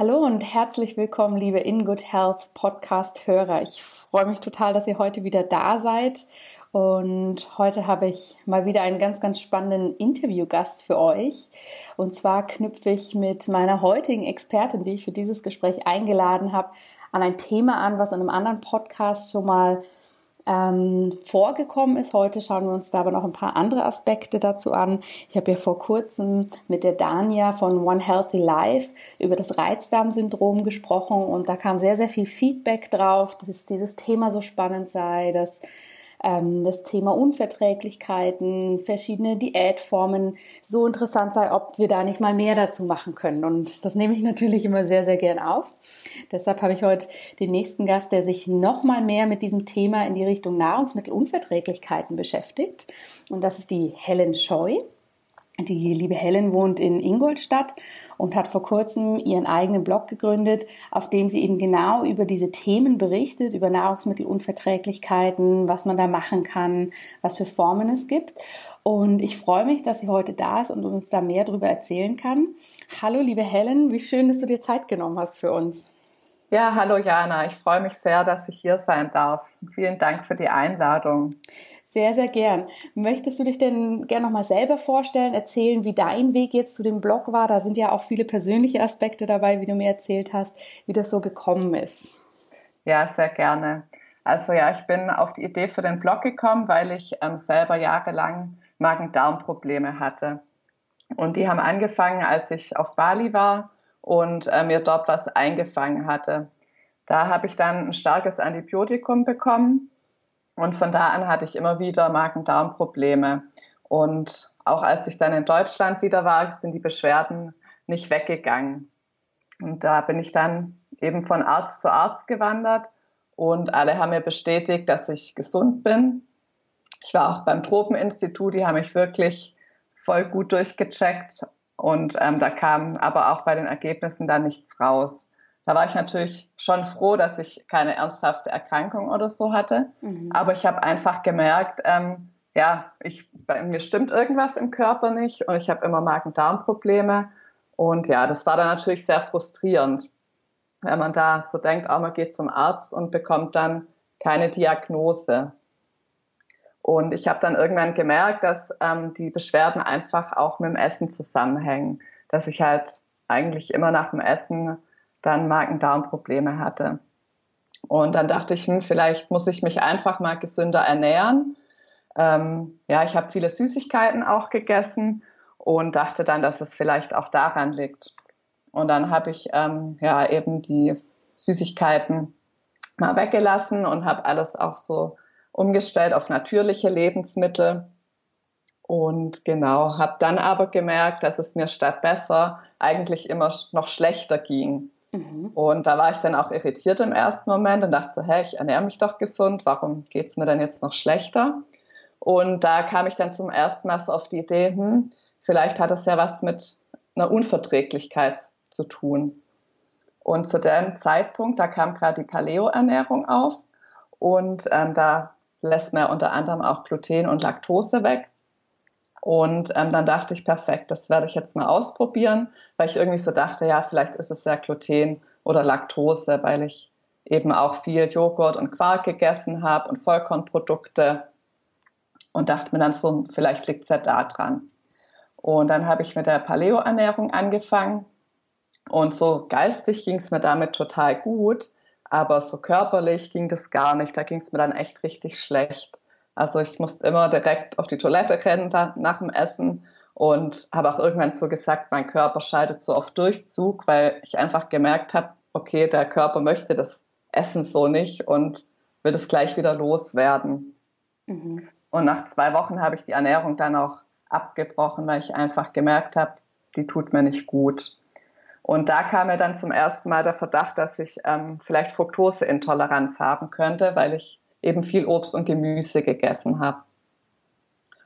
Hallo und herzlich willkommen, liebe In Good Health Podcast-Hörer. Ich freue mich total, dass ihr heute wieder da seid. Und heute habe ich mal wieder einen ganz, ganz spannenden Interviewgast für euch. Und zwar knüpfe ich mit meiner heutigen Expertin, die ich für dieses Gespräch eingeladen habe, an ein Thema an, was in einem anderen Podcast schon mal ähm, vorgekommen ist. Heute schauen wir uns da aber noch ein paar andere Aspekte dazu an. Ich habe ja vor kurzem mit der Dania von One Healthy Life über das Reizdarmsyndrom gesprochen und da kam sehr, sehr viel Feedback drauf, dass dieses Thema so spannend sei, dass das Thema Unverträglichkeiten, verschiedene Diätformen so interessant sei, ob wir da nicht mal mehr dazu machen können. Und das nehme ich natürlich immer sehr, sehr gern auf. Deshalb habe ich heute den nächsten Gast, der sich noch mal mehr mit diesem Thema in die Richtung Nahrungsmittelunverträglichkeiten beschäftigt. Und das ist die Helen Scheu. Die liebe Helen wohnt in Ingolstadt und hat vor kurzem ihren eigenen Blog gegründet, auf dem sie eben genau über diese Themen berichtet, über Nahrungsmittelunverträglichkeiten, was man da machen kann, was für Formen es gibt. Und ich freue mich, dass sie heute da ist und uns da mehr darüber erzählen kann. Hallo, liebe Helen, wie schön, dass du dir Zeit genommen hast für uns. Ja, hallo Jana, ich freue mich sehr, dass ich hier sein darf. Vielen Dank für die Einladung. Sehr, sehr gern. Möchtest du dich denn gerne nochmal selber vorstellen, erzählen, wie dein Weg jetzt zu dem Blog war? Da sind ja auch viele persönliche Aspekte dabei, wie du mir erzählt hast, wie das so gekommen ist. Ja, sehr gerne. Also ja, ich bin auf die Idee für den Blog gekommen, weil ich ähm, selber jahrelang Magen-Darm-Probleme hatte. Und die haben angefangen, als ich auf Bali war und äh, mir dort was eingefangen hatte. Da habe ich dann ein starkes Antibiotikum bekommen und von da an hatte ich immer wieder Magen-Darm-Probleme. Und auch als ich dann in Deutschland wieder war, sind die Beschwerden nicht weggegangen. Und da bin ich dann eben von Arzt zu Arzt gewandert und alle haben mir bestätigt, dass ich gesund bin. Ich war auch beim Tropeninstitut, die haben mich wirklich voll gut durchgecheckt und ähm, da kam aber auch bei den Ergebnissen dann nichts raus. Da war ich natürlich schon froh, dass ich keine ernsthafte Erkrankung oder so hatte. Mhm. Aber ich habe einfach gemerkt, ähm, ja, ich, bei mir stimmt irgendwas im Körper nicht und ich habe immer Magen-Darm-Probleme. Und ja, das war dann natürlich sehr frustrierend, wenn man da so denkt, oh, man geht zum Arzt und bekommt dann keine Diagnose. Und ich habe dann irgendwann gemerkt, dass ähm, die Beschwerden einfach auch mit dem Essen zusammenhängen. Dass ich halt eigentlich immer nach dem Essen dann Magen-Darm-Probleme hatte. Und dann dachte ich, hm, vielleicht muss ich mich einfach mal gesünder ernähren. Ähm, ja, ich habe viele Süßigkeiten auch gegessen und dachte dann, dass es vielleicht auch daran liegt. Und dann habe ich ähm, ja eben die Süßigkeiten mal weggelassen und habe alles auch so umgestellt auf natürliche Lebensmittel. Und genau, habe dann aber gemerkt, dass es mir statt besser eigentlich immer noch schlechter ging. Mhm. Und da war ich dann auch irritiert im ersten Moment und dachte so, hä, ich ernähre mich doch gesund, warum geht es mir denn jetzt noch schlechter? Und da kam ich dann zum ersten Mal so auf die Idee, hm, vielleicht hat es ja was mit einer Unverträglichkeit zu tun. Und zu dem Zeitpunkt, da kam gerade die Paleo-Ernährung auf und ähm, da lässt man unter anderem auch Gluten und Laktose weg. Und ähm, dann dachte ich, perfekt, das werde ich jetzt mal ausprobieren, weil ich irgendwie so dachte, ja, vielleicht ist es ja Gluten oder Laktose, weil ich eben auch viel Joghurt und Quark gegessen habe und Vollkornprodukte und dachte mir dann so, vielleicht liegt es ja da dran. Und dann habe ich mit der Paleo-Ernährung angefangen und so geistig ging es mir damit total gut, aber so körperlich ging das gar nicht. Da ging es mir dann echt richtig schlecht. Also ich musste immer direkt auf die Toilette rennen nach dem Essen und habe auch irgendwann so gesagt, mein Körper schaltet so auf Durchzug, weil ich einfach gemerkt habe, okay, der Körper möchte das Essen so nicht und will es gleich wieder loswerden. Mhm. Und nach zwei Wochen habe ich die Ernährung dann auch abgebrochen, weil ich einfach gemerkt habe, die tut mir nicht gut. Und da kam mir dann zum ersten Mal der Verdacht, dass ich ähm, vielleicht Fructoseintoleranz haben könnte, weil ich eben viel Obst und Gemüse gegessen habe.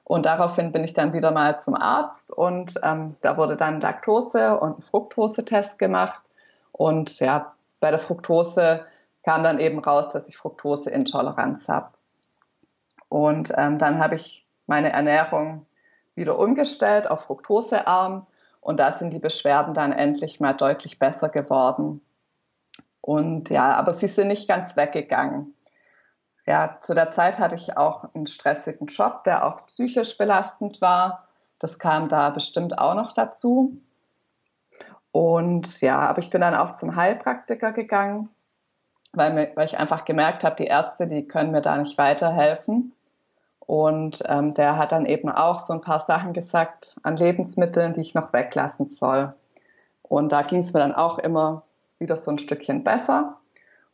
Und daraufhin bin ich dann wieder mal zum Arzt und ähm, da wurde dann Laktose- und Fructose-Test gemacht. Und ja, bei der Fructose kam dann eben raus, dass ich Fructoseintoleranz habe. Und ähm, dann habe ich meine Ernährung wieder umgestellt auf Fructosearm und da sind die Beschwerden dann endlich mal deutlich besser geworden. Und ja, aber sie sind nicht ganz weggegangen. Ja, zu der Zeit hatte ich auch einen stressigen Job, der auch psychisch belastend war. Das kam da bestimmt auch noch dazu. Und ja, aber ich bin dann auch zum Heilpraktiker gegangen, weil, mir, weil ich einfach gemerkt habe, die Ärzte, die können mir da nicht weiterhelfen. Und ähm, der hat dann eben auch so ein paar Sachen gesagt an Lebensmitteln, die ich noch weglassen soll. Und da ging es mir dann auch immer wieder so ein Stückchen besser.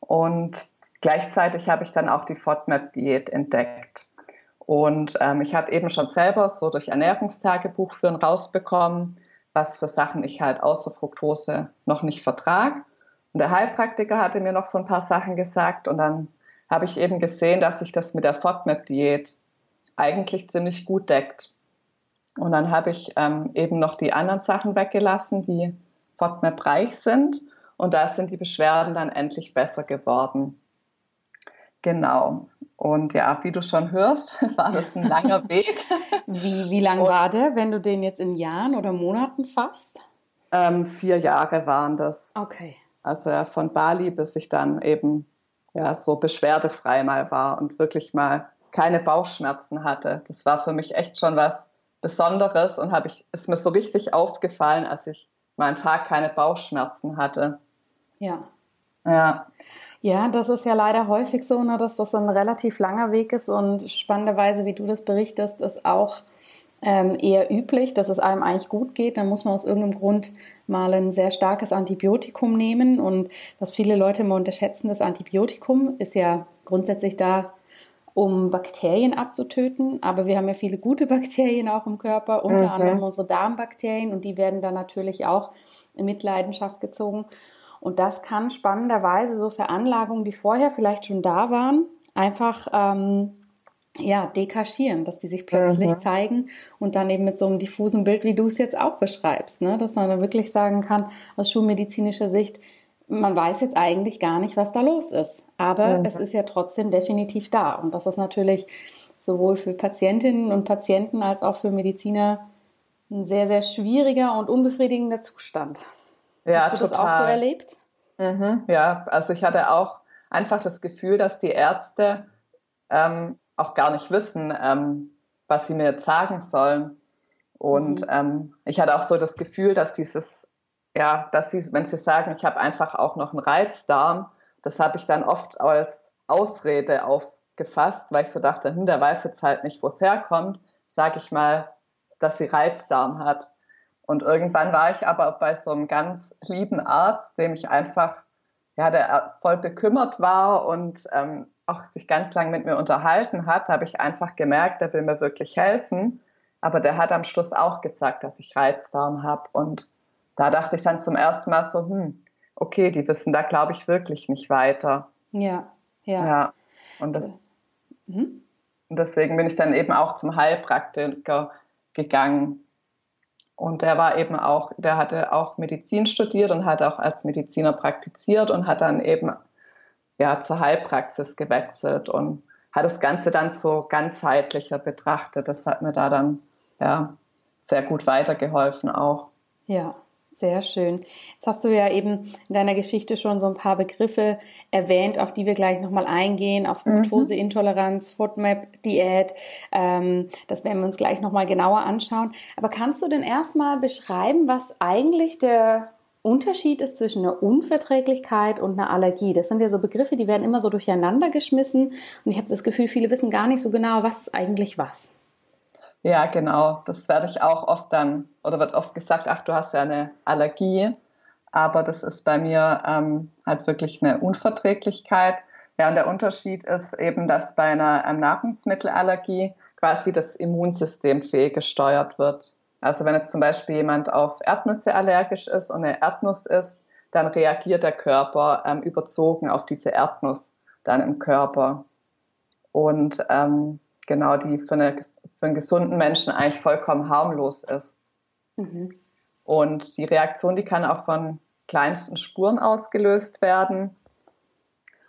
Und gleichzeitig habe ich dann auch die FODMAP-Diät entdeckt. Und ähm, ich habe eben schon selber so durch Ernährungstagebuch führen rausbekommen, was für Sachen ich halt außer Fructose noch nicht vertrage. Und der Heilpraktiker hatte mir noch so ein paar Sachen gesagt und dann habe ich eben gesehen, dass ich das mit der FODMAP-Diät eigentlich ziemlich gut deckt. Und dann habe ich ähm, eben noch die anderen Sachen weggelassen, die FODMAP-reich sind. Und da sind die Beschwerden dann endlich besser geworden. Genau. Und ja, wie du schon hörst, war das ein langer Weg. Wie, wie lang war der, wenn du den jetzt in Jahren oder Monaten fasst? Ähm, vier Jahre waren das. Okay. Also ja, von Bali bis ich dann eben ja so beschwerdefrei mal war und wirklich mal keine Bauchschmerzen hatte. Das war für mich echt schon was Besonderes und habe ich, ist mir so richtig aufgefallen, als ich mal einen Tag keine Bauchschmerzen hatte. Ja. Ja. Ja, das ist ja leider häufig so, ne, dass das ein relativ langer Weg ist und spannenderweise, wie du das berichtest, ist auch ähm, eher üblich, dass es einem eigentlich gut geht. Dann muss man aus irgendeinem Grund mal ein sehr starkes Antibiotikum nehmen und was viele Leute immer unterschätzen, das Antibiotikum ist ja grundsätzlich da, um Bakterien abzutöten. Aber wir haben ja viele gute Bakterien auch im Körper, unter mhm. anderem unsere Darmbakterien und die werden dann natürlich auch in Mitleidenschaft gezogen. Und das kann spannenderweise so Veranlagungen, die vorher vielleicht schon da waren, einfach ähm, ja, dekaschieren, dass die sich plötzlich mhm. zeigen und dann eben mit so einem diffusen Bild, wie du es jetzt auch beschreibst, ne? dass man dann wirklich sagen kann, aus schulmedizinischer Sicht, man weiß jetzt eigentlich gar nicht, was da los ist. Aber mhm. es ist ja trotzdem definitiv da. Und das ist natürlich sowohl für Patientinnen und Patienten als auch für Mediziner ein sehr, sehr schwieriger und unbefriedigender Zustand. Ja, Hast du total. das auch so erlebt? Mhm, ja, also ich hatte auch einfach das Gefühl, dass die Ärzte ähm, auch gar nicht wissen, ähm, was sie mir jetzt sagen sollen. Und mhm. ähm, ich hatte auch so das Gefühl, dass dieses ja, dass sie, wenn sie sagen, ich habe einfach auch noch einen Reizdarm, das habe ich dann oft als Ausrede aufgefasst, weil ich so dachte, hm, der weiß jetzt halt nicht, wo es herkommt, sage ich mal, dass sie Reizdarm hat. Und irgendwann war ich aber bei so einem ganz lieben Arzt, dem ich einfach, ja, der voll bekümmert war und ähm, auch sich ganz lang mit mir unterhalten hat, habe ich einfach gemerkt, der will mir wirklich helfen. Aber der hat am Schluss auch gesagt, dass ich Reizdarm habe und da dachte ich dann zum ersten Mal so, hm, okay, die wissen da, glaube ich, wirklich nicht weiter. Ja, ja. Ja, und, das, mhm. und deswegen bin ich dann eben auch zum Heilpraktiker gegangen. Und der war eben auch, der hatte auch Medizin studiert und hat auch als Mediziner praktiziert und hat dann eben ja zur Heilpraxis gewechselt und hat das Ganze dann so ganzheitlicher betrachtet. Das hat mir da dann ja sehr gut weitergeholfen auch. Ja, sehr schön. Jetzt hast du ja eben in deiner Geschichte schon so ein paar Begriffe erwähnt, auf die wir gleich nochmal eingehen, auf mhm. Fructoseintoleranz, FODMAP-Diät. Ähm, das werden wir uns gleich nochmal genauer anschauen. Aber kannst du denn erstmal beschreiben, was eigentlich der Unterschied ist zwischen einer Unverträglichkeit und einer Allergie. Das sind ja so Begriffe, die werden immer so durcheinander geschmissen. Und ich habe das Gefühl, viele wissen gar nicht so genau, was ist eigentlich was. Ja, genau. Das werde ich auch oft dann, oder wird oft gesagt, ach, du hast ja eine Allergie. Aber das ist bei mir ähm, halt wirklich eine Unverträglichkeit. Ja, und der Unterschied ist eben, dass bei einer ähm, Nahrungsmittelallergie quasi das Immunsystem fehlgesteuert wird. Also wenn jetzt zum Beispiel jemand auf Erdnüsse allergisch ist und eine Erdnuss isst, dann reagiert der Körper ähm, überzogen auf diese Erdnuss dann im Körper. Und ähm, genau, die für, eine, für einen gesunden Menschen eigentlich vollkommen harmlos ist. Mhm. Und die Reaktion, die kann auch von kleinsten Spuren ausgelöst werden.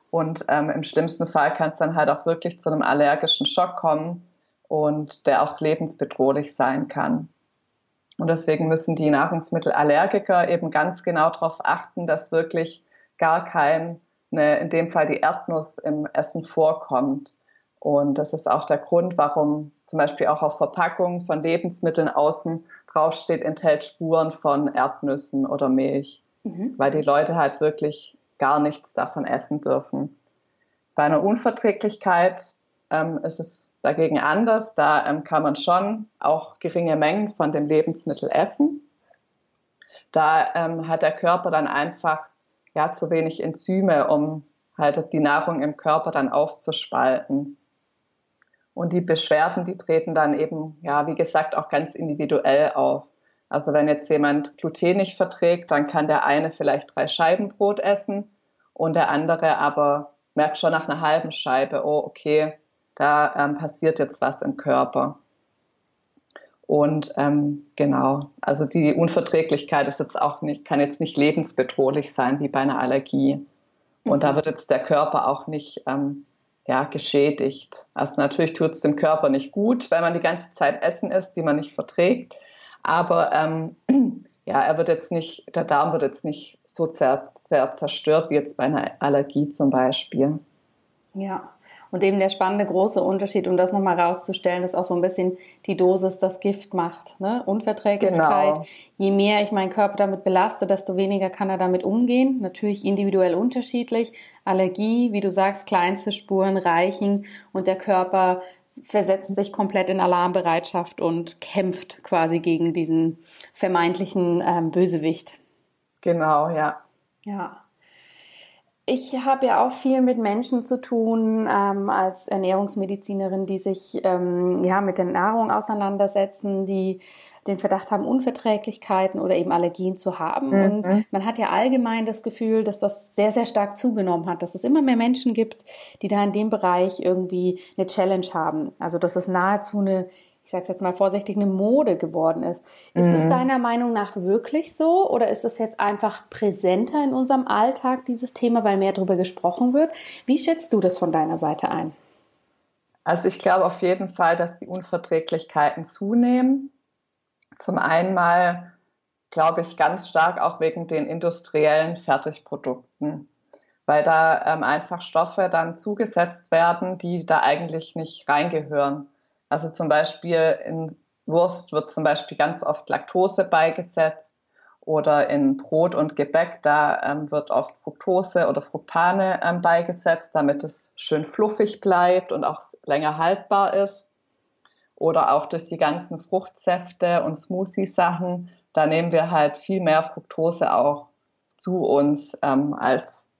Und ähm, im schlimmsten Fall kann es dann halt auch wirklich zu einem allergischen Schock kommen und der auch lebensbedrohlich sein kann. Und deswegen müssen die Nahrungsmittelallergiker eben ganz genau darauf achten, dass wirklich gar kein, ne, in dem Fall die Erdnuss im Essen vorkommt. Und das ist auch der Grund, warum zum Beispiel auch auf Verpackungen von Lebensmitteln außen draufsteht, enthält Spuren von Erdnüssen oder Milch, mhm. weil die Leute halt wirklich gar nichts davon essen dürfen. Bei einer Unverträglichkeit ähm, ist es dagegen anders. Da ähm, kann man schon auch geringe Mengen von dem Lebensmittel essen. Da ähm, hat der Körper dann einfach ja, zu wenig Enzyme, um halt die Nahrung im Körper dann aufzuspalten. Und die Beschwerden, die treten dann eben, ja, wie gesagt, auch ganz individuell auf. Also wenn jetzt jemand Gluten nicht verträgt, dann kann der eine vielleicht drei Scheiben Brot essen und der andere aber merkt schon nach einer halben Scheibe, oh, okay, da ähm, passiert jetzt was im Körper. Und ähm, genau, also die Unverträglichkeit ist jetzt auch nicht, kann jetzt nicht lebensbedrohlich sein wie bei einer Allergie. Und mhm. da wird jetzt der Körper auch nicht ähm, ja, geschädigt. Also natürlich tut es dem Körper nicht gut, wenn man die ganze Zeit Essen isst, die man nicht verträgt. Aber ähm, ja, er wird jetzt nicht, der Darm wird jetzt nicht so sehr, sehr zerstört wie jetzt bei einer Allergie zum Beispiel. Ja, und eben der spannende große Unterschied, um das nochmal rauszustellen, ist auch so ein bisschen die Dosis das Gift macht. Ne? Unverträglichkeit. Genau. Je mehr ich meinen Körper damit belaste, desto weniger kann er damit umgehen. Natürlich individuell unterschiedlich. Allergie, wie du sagst, kleinste Spuren reichen und der Körper versetzt sich komplett in Alarmbereitschaft und kämpft quasi gegen diesen vermeintlichen ähm, Bösewicht. Genau, ja. Ja. Ich habe ja auch viel mit Menschen zu tun ähm, als Ernährungsmedizinerin, die sich ähm, ja mit der Nahrung auseinandersetzen, die den Verdacht haben, Unverträglichkeiten oder eben Allergien zu haben. Mhm. Und man hat ja allgemein das Gefühl, dass das sehr, sehr stark zugenommen hat, dass es immer mehr Menschen gibt, die da in dem Bereich irgendwie eine Challenge haben. Also dass es nahezu eine ich sage jetzt mal vorsichtig, eine Mode geworden ist. Ist mhm. es deiner Meinung nach wirklich so oder ist es jetzt einfach präsenter in unserem Alltag, dieses Thema, weil mehr darüber gesprochen wird? Wie schätzt du das von deiner Seite ein? Also ich glaube auf jeden Fall, dass die Unverträglichkeiten zunehmen. Zum einen mal, glaube ich, ganz stark auch wegen den industriellen Fertigprodukten, weil da ähm, einfach Stoffe dann zugesetzt werden, die da eigentlich nicht reingehören. Also zum Beispiel in Wurst wird zum Beispiel ganz oft Laktose beigesetzt oder in Brot und Gebäck, da ähm, wird oft Fructose oder Fructane ähm, beigesetzt, damit es schön fluffig bleibt und auch länger haltbar ist. Oder auch durch die ganzen Fruchtsäfte und Smoothie-Sachen, da nehmen wir halt viel mehr Fructose auch zu uns ähm, als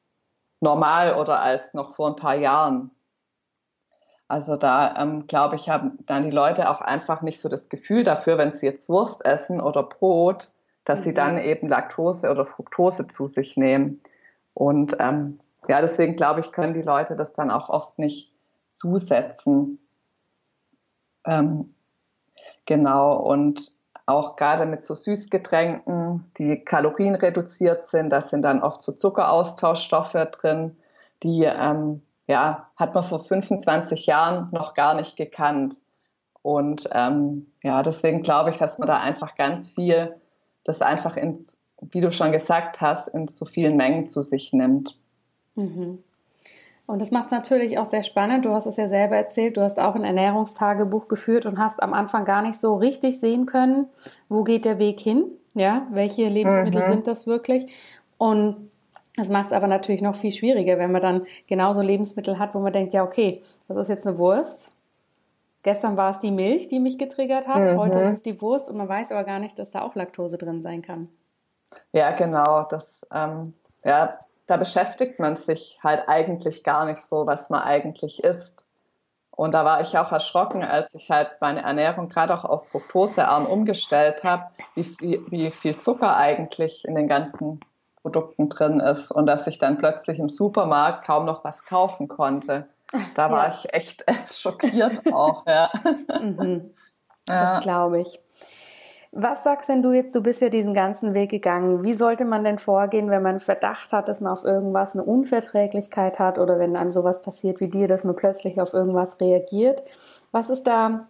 normal oder als noch vor ein paar Jahren. Also da ähm, glaube ich, haben dann die Leute auch einfach nicht so das Gefühl dafür, wenn sie jetzt Wurst essen oder Brot, dass mhm. sie dann eben Laktose oder Fructose zu sich nehmen. Und ähm, ja, deswegen glaube ich, können die Leute das dann auch oft nicht zusetzen. Ähm, genau, und auch gerade mit so Süßgetränken, die Kalorien reduziert sind, da sind dann oft so Zuckeraustauschstoffe drin, die ähm, ja, hat man vor 25 Jahren noch gar nicht gekannt. Und ähm, ja, deswegen glaube ich, dass man da einfach ganz viel, das einfach ins, wie du schon gesagt hast, in so vielen Mengen zu sich nimmt. Mhm. Und das macht es natürlich auch sehr spannend. Du hast es ja selber erzählt, du hast auch ein Ernährungstagebuch geführt und hast am Anfang gar nicht so richtig sehen können, wo geht der Weg hin, ja, welche Lebensmittel mhm. sind das wirklich. Und das macht es aber natürlich noch viel schwieriger, wenn man dann genauso Lebensmittel hat, wo man denkt, ja, okay, das ist jetzt eine Wurst. Gestern war es die Milch, die mich getriggert hat. Mhm. Heute ist es die Wurst und man weiß aber gar nicht, dass da auch Laktose drin sein kann. Ja, genau. Das, ähm, ja, da beschäftigt man sich halt eigentlich gar nicht so, was man eigentlich isst. Und da war ich auch erschrocken, als ich halt meine Ernährung gerade auch auf Fructosearm umgestellt habe, wie, wie viel Zucker eigentlich in den ganzen Produkten drin ist und dass ich dann plötzlich im Supermarkt kaum noch was kaufen konnte. Da war ja. ich echt schockiert auch. Ja. Mhm. Das glaube ich. Was sagst denn du jetzt? Du bist ja diesen ganzen Weg gegangen. Wie sollte man denn vorgehen, wenn man Verdacht hat, dass man auf irgendwas eine Unverträglichkeit hat oder wenn einem sowas passiert wie dir, dass man plötzlich auf irgendwas reagiert? Was ist da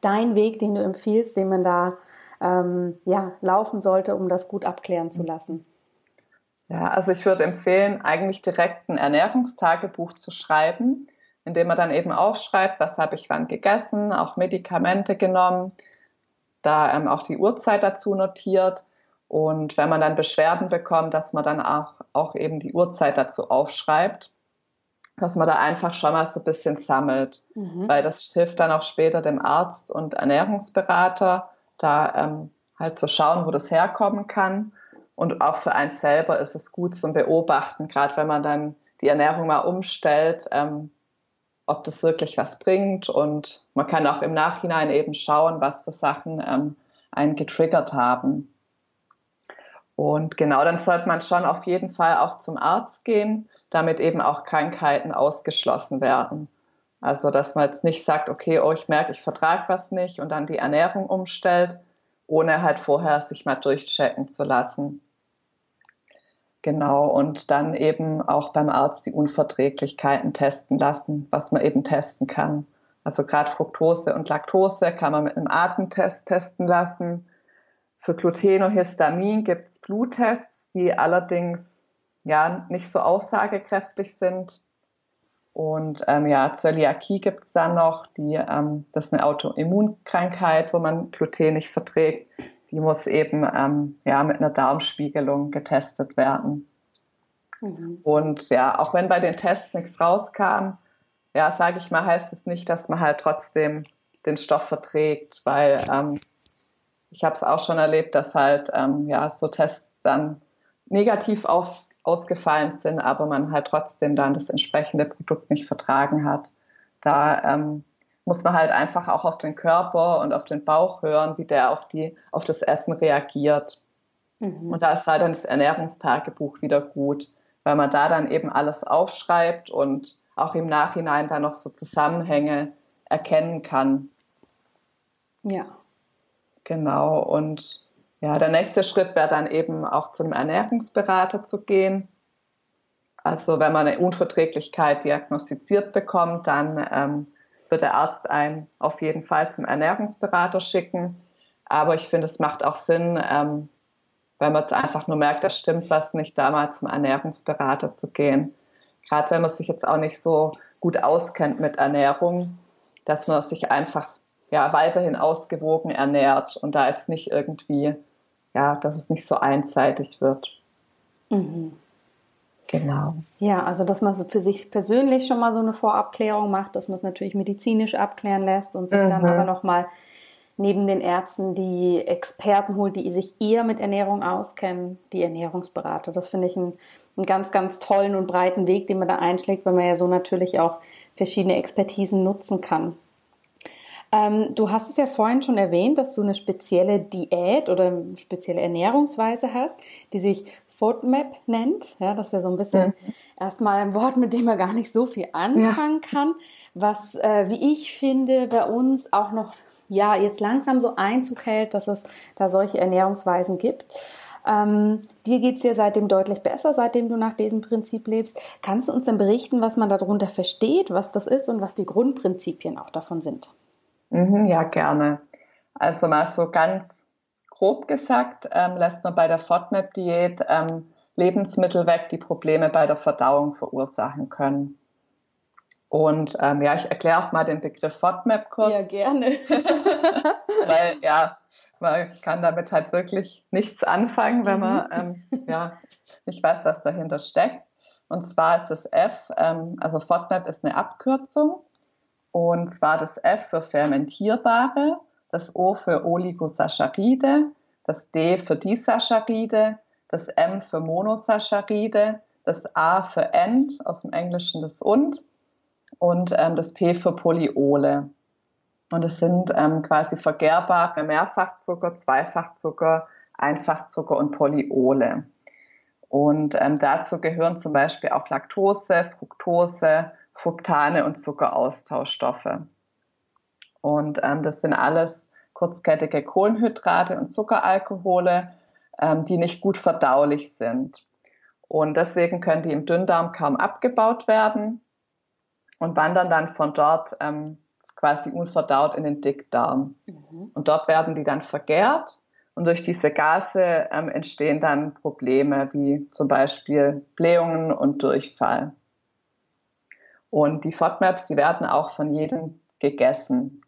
dein Weg, den du empfiehlst, den man da ähm, ja, laufen sollte, um das gut abklären zu lassen? Ja, also ich würde empfehlen, eigentlich direkt ein Ernährungstagebuch zu schreiben, indem man dann eben aufschreibt, was habe ich wann gegessen, auch Medikamente genommen, da ähm, auch die Uhrzeit dazu notiert. Und wenn man dann Beschwerden bekommt, dass man dann auch, auch eben die Uhrzeit dazu aufschreibt, dass man da einfach schon mal so ein bisschen sammelt, mhm. weil das hilft dann auch später dem Arzt und Ernährungsberater, da ähm, halt zu schauen, wo das herkommen kann. Und auch für einen selber ist es gut zum Beobachten, gerade wenn man dann die Ernährung mal umstellt, ähm, ob das wirklich was bringt. Und man kann auch im Nachhinein eben schauen, was für Sachen ähm, einen getriggert haben. Und genau, dann sollte man schon auf jeden Fall auch zum Arzt gehen, damit eben auch Krankheiten ausgeschlossen werden. Also, dass man jetzt nicht sagt, okay, oh, ich merke, ich vertrage was nicht und dann die Ernährung umstellt, ohne halt vorher sich mal durchchecken zu lassen. Genau, und dann eben auch beim Arzt die Unverträglichkeiten testen lassen, was man eben testen kann. Also gerade Fructose und Laktose kann man mit einem Atemtest testen lassen. Für Gluten und Histamin gibt es Bluttests, die allerdings ja nicht so aussagekräftig sind. Und ähm, ja, Zöliakie gibt es dann noch, die, ähm, das ist eine Autoimmunkrankheit, wo man Gluten nicht verträgt die muss eben ähm, ja, mit einer Darmspiegelung getestet werden. Mhm. Und ja, auch wenn bei den Tests nichts rauskam, ja, sage ich mal, heißt es nicht, dass man halt trotzdem den Stoff verträgt, weil ähm, ich habe es auch schon erlebt, dass halt ähm, ja so Tests dann negativ auf, ausgefallen sind, aber man halt trotzdem dann das entsprechende Produkt nicht vertragen hat. Da ähm, muss man halt einfach auch auf den Körper und auf den Bauch hören, wie der auf, die, auf das Essen reagiert. Mhm. Und da ist halt dann das Ernährungstagebuch wieder gut, weil man da dann eben alles aufschreibt und auch im Nachhinein dann noch so Zusammenhänge erkennen kann. Ja. Genau. Und ja, der nächste Schritt wäre dann eben auch zum Ernährungsberater zu gehen. Also wenn man eine Unverträglichkeit diagnostiziert bekommt, dann ähm, wird der Arzt einen auf jeden Fall zum Ernährungsberater schicken. Aber ich finde, es macht auch Sinn, ähm, wenn man es einfach nur merkt, da stimmt was nicht, da mal zum Ernährungsberater zu gehen. Gerade wenn man sich jetzt auch nicht so gut auskennt mit Ernährung, dass man sich einfach ja, weiterhin ausgewogen ernährt und da jetzt nicht irgendwie, ja, dass es nicht so einseitig wird. Mhm. Genau. Ja, also dass man für sich persönlich schon mal so eine Vorabklärung macht, dass man es natürlich medizinisch abklären lässt und sich mhm. dann aber nochmal neben den Ärzten die Experten holt, die sich eher mit Ernährung auskennen, die Ernährungsberater. Das finde ich einen, einen ganz, ganz tollen und breiten Weg, den man da einschlägt, weil man ja so natürlich auch verschiedene Expertisen nutzen kann. Ähm, du hast es ja vorhin schon erwähnt, dass du eine spezielle Diät oder eine spezielle Ernährungsweise hast, die sich FODMAP nennt. Ja, das ist ja so ein bisschen mhm. erstmal ein Wort, mit dem man gar nicht so viel anfangen ja. kann, was, äh, wie ich finde, bei uns auch noch ja jetzt langsam so Einzug hält, dass es da solche Ernährungsweisen gibt. Ähm, dir geht es ja seitdem deutlich besser, seitdem du nach diesem Prinzip lebst. Kannst du uns denn berichten, was man darunter versteht, was das ist und was die Grundprinzipien auch davon sind? Mhm, ja, gerne. Also mal so ganz grob gesagt, ähm, lässt man bei der FODMAP-Diät ähm, Lebensmittel weg, die Probleme bei der Verdauung verursachen können. Und ähm, ja, ich erkläre auch mal den Begriff FODMAP kurz. Ja, gerne. Weil ja, man kann damit halt wirklich nichts anfangen, wenn man mhm. ähm, ja, nicht weiß, was dahinter steckt. Und zwar ist das F, ähm, also FODMAP ist eine Abkürzung und zwar das F für fermentierbare, das O für Oligosaccharide, das D für Disaccharide, das M für Monosaccharide, das A für End, aus dem Englischen das Und und ähm, das P für Polyole. Und es sind ähm, quasi vergärbare Mehrfachzucker, Zweifachzucker, Einfachzucker und Polyole. Und ähm, dazu gehören zum Beispiel auch Laktose, Fructose, Fructane und Zuckeraustauschstoffe. Und ähm, das sind alles kurzkettige Kohlenhydrate und Zuckeralkohole, ähm, die nicht gut verdaulich sind. Und deswegen können die im Dünndarm kaum abgebaut werden und wandern dann von dort ähm, quasi unverdaut in den Dickdarm. Mhm. Und dort werden die dann vergärt und durch diese Gase ähm, entstehen dann Probleme wie zum Beispiel Blähungen und Durchfall. Und die FODMAPs, die werden auch von jedem gegessen.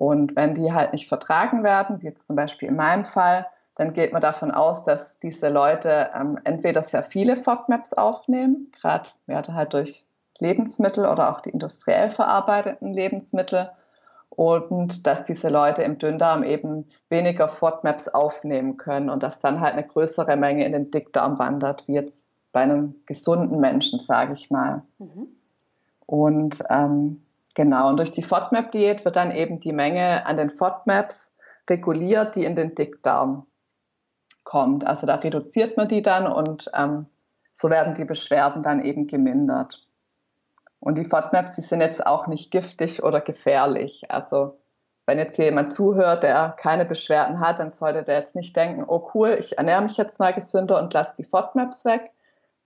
Und wenn die halt nicht vertragen werden, wie jetzt zum Beispiel in meinem Fall, dann geht man davon aus, dass diese Leute ähm, entweder sehr viele FODMAPs aufnehmen, gerade ja, halt durch Lebensmittel oder auch die industriell verarbeiteten Lebensmittel, und dass diese Leute im Dünndarm eben weniger FODMAPs aufnehmen können und dass dann halt eine größere Menge in den Dickdarm wandert, wie jetzt bei einem gesunden Menschen, sage ich mal. Mhm. Und ähm, genau, und durch die FODMAP-Diät wird dann eben die Menge an den FODMAPs reguliert, die in den Dickdarm kommt. Also da reduziert man die dann und ähm, so werden die Beschwerden dann eben gemindert. Und die FODMAPs, die sind jetzt auch nicht giftig oder gefährlich. Also wenn jetzt jemand zuhört, der keine Beschwerden hat, dann sollte der jetzt nicht denken, oh cool, ich ernähre mich jetzt mal gesünder und lasse die FODMAPs weg.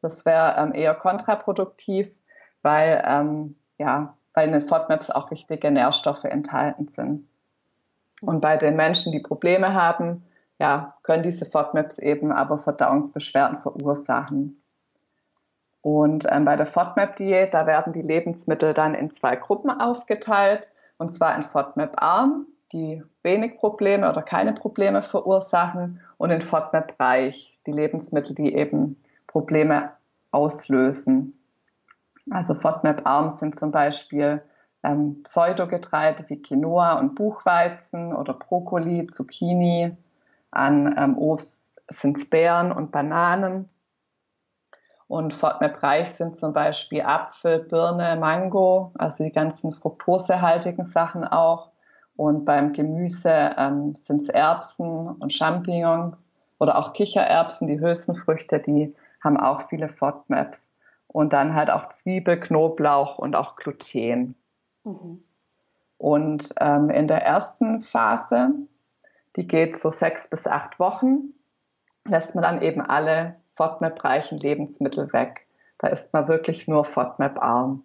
Das wäre ähm, eher kontraproduktiv, weil, ähm, ja, weil in den FODMAPs auch wichtige Nährstoffe enthalten sind. Und bei den Menschen, die Probleme haben, ja, können diese FODMAPs eben aber Verdauungsbeschwerden verursachen. Und ähm, bei der FODMAP-Diät, da werden die Lebensmittel dann in zwei Gruppen aufgeteilt. Und zwar in FODMAP-arm, die wenig Probleme oder keine Probleme verursachen, und in FODMAP-reich, die Lebensmittel, die eben Probleme auslösen. Also FODMAP-arm sind zum Beispiel ähm, Pseudogetreide wie Quinoa und Buchweizen oder Brokkoli, Zucchini. An ähm, Obst sind es Beeren und Bananen. Und FODMAP-reich sind zum Beispiel Apfel, Birne, Mango, also die ganzen fruktosehaltigen Sachen auch. Und beim Gemüse ähm, sind es Erbsen und Champignons oder auch Kichererbsen, die Hülsenfrüchte, die haben auch viele FODMAPs. Und dann halt auch Zwiebel, Knoblauch und auch Gluten. Mhm. Und ähm, in der ersten Phase, die geht so sechs bis acht Wochen, lässt man dann eben alle FODMAP-reichen Lebensmittel weg. Da ist man wirklich nur FODMAP-arm.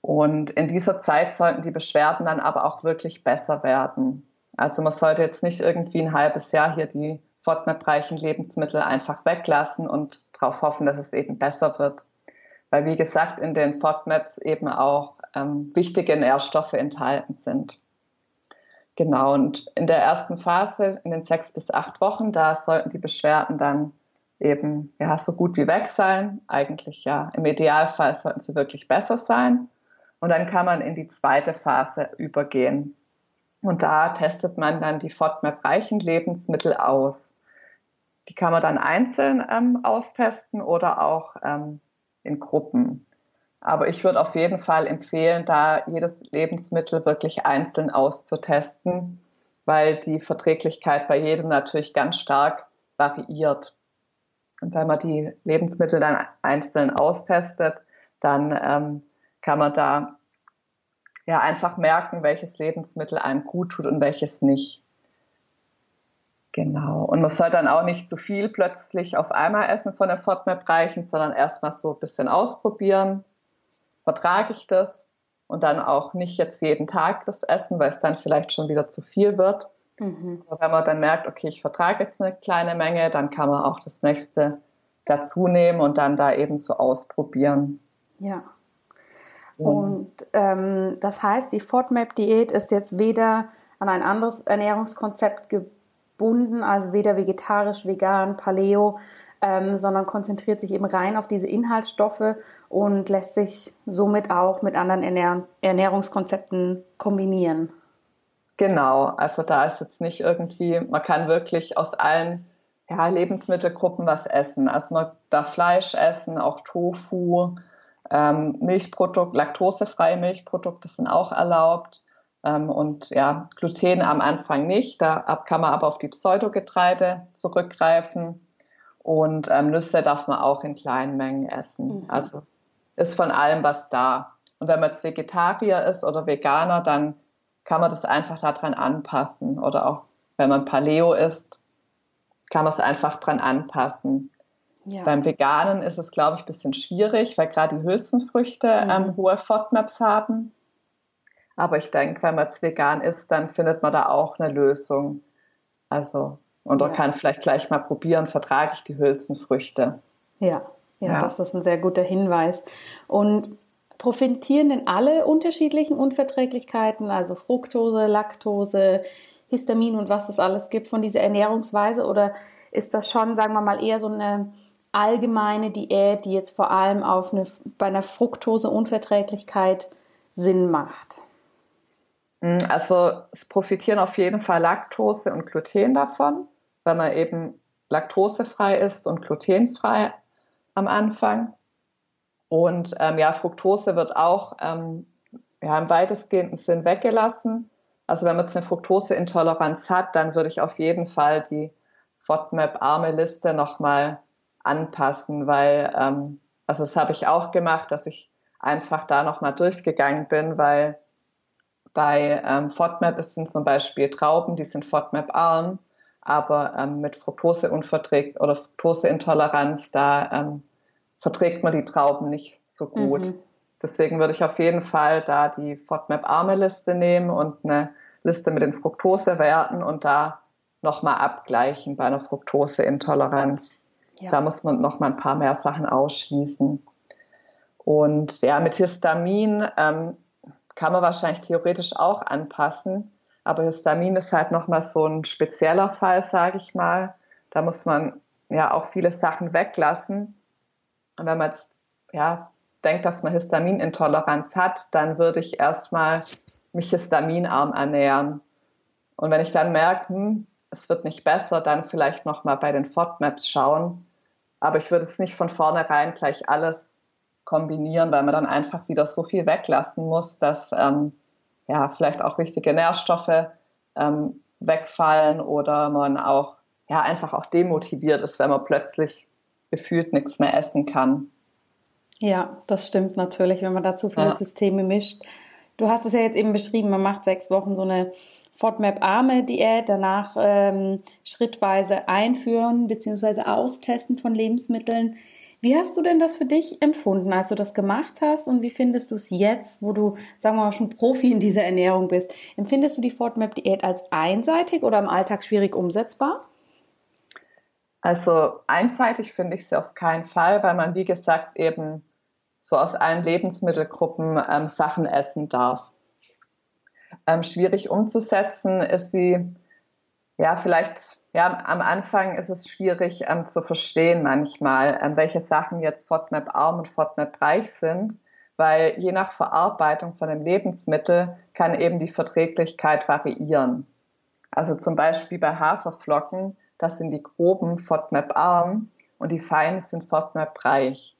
Und in dieser Zeit sollten die Beschwerden dann aber auch wirklich besser werden. Also man sollte jetzt nicht irgendwie ein halbes Jahr hier die FODMAP-reichen Lebensmittel einfach weglassen und darauf hoffen, dass es eben besser wird. Weil wie gesagt, in den FODMAPs eben auch ähm, wichtige Nährstoffe enthalten sind. Genau, und in der ersten Phase, in den sechs bis acht Wochen, da sollten die Beschwerden dann eben ja so gut wie weg sein. Eigentlich ja, im Idealfall sollten sie wirklich besser sein. Und dann kann man in die zweite Phase übergehen. Und da testet man dann die FODMAP-reichen Lebensmittel aus. Die kann man dann einzeln ähm, austesten oder auch ähm, in Gruppen. Aber ich würde auf jeden Fall empfehlen, da jedes Lebensmittel wirklich einzeln auszutesten, weil die Verträglichkeit bei jedem natürlich ganz stark variiert. Und wenn man die Lebensmittel dann einzeln austestet, dann ähm, kann man da ja einfach merken, welches Lebensmittel einem gut tut und welches nicht. Genau. Und man soll dann auch nicht zu viel plötzlich auf einmal essen von den FODMAP-Reichen, sondern erstmal so ein bisschen ausprobieren. Vertrage ich das? Und dann auch nicht jetzt jeden Tag das Essen, weil es dann vielleicht schon wieder zu viel wird. Mhm. Aber wenn man dann merkt, okay, ich vertrage jetzt eine kleine Menge, dann kann man auch das nächste dazu nehmen und dann da eben so ausprobieren. Ja. Und ähm, das heißt, die FODMAP-Diät ist jetzt weder an ein anderes Ernährungskonzept gebunden, also weder vegetarisch, vegan, Paleo, ähm, sondern konzentriert sich eben rein auf diese Inhaltsstoffe und lässt sich somit auch mit anderen Ernähr Ernährungskonzepten kombinieren. Genau, also da ist jetzt nicht irgendwie, man kann wirklich aus allen ja, Lebensmittelgruppen was essen. Also man darf Fleisch essen, auch Tofu, Ähm, Milchprodukt, laktosefreie Milchprodukte sind auch erlaubt. Ähm, und ja, Gluten am Anfang nicht. Da kann man aber auf die Pseudogetreide zurückgreifen. Und ähm, Nüsse darf man auch in kleinen Mengen essen. Mhm. Also ist von allem was da. Und wenn man jetzt Vegetarier ist oder Veganer, dann kann man das einfach daran anpassen. Oder auch wenn man Paleo isst, kann man es einfach dran anpassen. Ja. Beim Veganen ist es, glaube ich, ein bisschen schwierig, weil gerade die Hülsenfrüchte mhm. ähm, hohe FODMAPs haben. Aber ich denke, wenn man es vegan isst, dann findet man da auch eine Lösung. Also, und ja. kann vielleicht gleich mal probieren, vertrage ich die Hülsenfrüchte. Ja, ja, ja, das ist ein sehr guter Hinweis. Und profitieren denn alle unterschiedlichen Unverträglichkeiten, also Fructose, Laktose, Histamin und was es alles gibt von dieser Ernährungsweise? Oder ist das schon, sagen wir mal, eher so eine allgemeine Diät, die jetzt vor allem auf eine, bei einer Fructoseunverträglichkeit Sinn macht? Mm, also es profitieren auf jeden Fall Laktose und Gluten davon, weil man eben laktosefrei ist und glutenfrei am Anfang. Und ähm, ja, Fructose wird auch ähm, ja, im weitestgehenden Sinn weggelassen. Also wenn man jetzt eine Fructoseintoleranz hat, dann würde ich auf jeden Fall die FODMAP-arme Liste nochmal anpassen, weil, ähm, also das habe ich auch gemacht, dass ich einfach da nochmal durchgegangen bin, weil bei ähm, FODMAP sind zum Beispiel Trauben, die sind FODMAP-arm, aber ähm, mit Fructoseunverträgt oder Fructoseintoleranz, da ähm, verträgt man die Trauben nicht so gut. Mhm. Deswegen würde ich auf jeden Fall da die FODMAP-arme Liste nehmen und eine Liste mit den Fructosewerten und da nochmal abgleichen bei einer Fructoseintoleranz. Ja. Da muss man nochmal ein paar mehr Sachen ausschließen. Und ja, mit Histamin ähm, kann man wahrscheinlich theoretisch auch anpassen. Aber Histamin ist halt nochmal so ein spezieller Fall, sage ich mal. Da muss man ja auch viele Sachen weglassen. Und wenn man jetzt ja, denkt, dass man Histaminintoleranz hat, dann würde ich erstmal mich histaminarm ernähren. Und wenn ich dann merke, hm, es wird nicht besser, dann vielleicht nochmal bei den FODMAPs schauen. Aber ich würde es nicht von vornherein gleich alles kombinieren, weil man dann einfach wieder so viel weglassen muss, dass ähm, ja vielleicht auch wichtige Nährstoffe ähm, wegfallen oder man auch ja einfach auch demotiviert ist, wenn man plötzlich gefühlt nichts mehr essen kann. Ja, das stimmt natürlich, wenn man da zu viele ja. Systeme mischt. Du hast es ja jetzt eben beschrieben, man macht sechs Wochen so eine FODMAP-arme Diät, danach ähm, schrittweise einführen bzw. austesten von Lebensmitteln. Wie hast du denn das für dich empfunden, als du das gemacht hast und wie findest du es jetzt, wo du, sagen wir mal, schon Profi in dieser Ernährung bist? Empfindest du die FODMAP-Diät als einseitig oder im Alltag schwierig umsetzbar? Also einseitig finde ich sie auf keinen Fall, weil man, wie gesagt, eben so aus allen Lebensmittelgruppen ähm, Sachen essen darf. Ähm, schwierig umzusetzen ist sie, ja, vielleicht ja, am Anfang ist es schwierig ähm, zu verstehen manchmal, ähm, welche Sachen jetzt FODMAP-arm und FODMAP-reich sind, weil je nach Verarbeitung von dem Lebensmittel kann eben die Verträglichkeit variieren. Also zum Beispiel bei Haferflocken, das sind die groben FODMAP-arm und die feinen sind FODMAP-reich.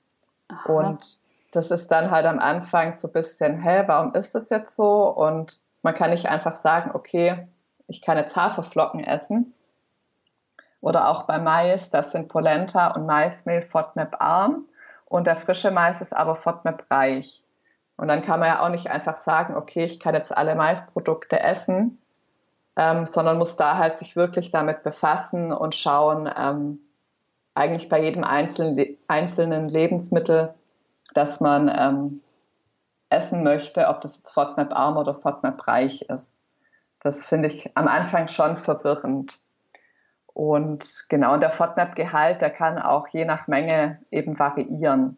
Und das ist dann halt am Anfang so ein bisschen, hä, warum ist das jetzt so? Und man kann nicht einfach sagen, okay, ich kann jetzt Haferflocken essen, oder auch bei Mais, das sind Polenta und Maismehl FODMAP arm und der frische Mais ist aber FODMAP reich. Und dann kann man ja auch nicht einfach sagen, okay, ich kann jetzt alle Maisprodukte essen, ähm, sondern muss da halt sich wirklich damit befassen und schauen, ähm, eigentlich bei jedem einzelnen, einzelnen Lebensmittel, das man ähm, essen möchte, ob das jetzt FODMAP arm oder FODMAP reich ist. Das finde ich am Anfang schon verwirrend. Und genau, der FODMAP-Gehalt, der kann auch je nach Menge eben variieren.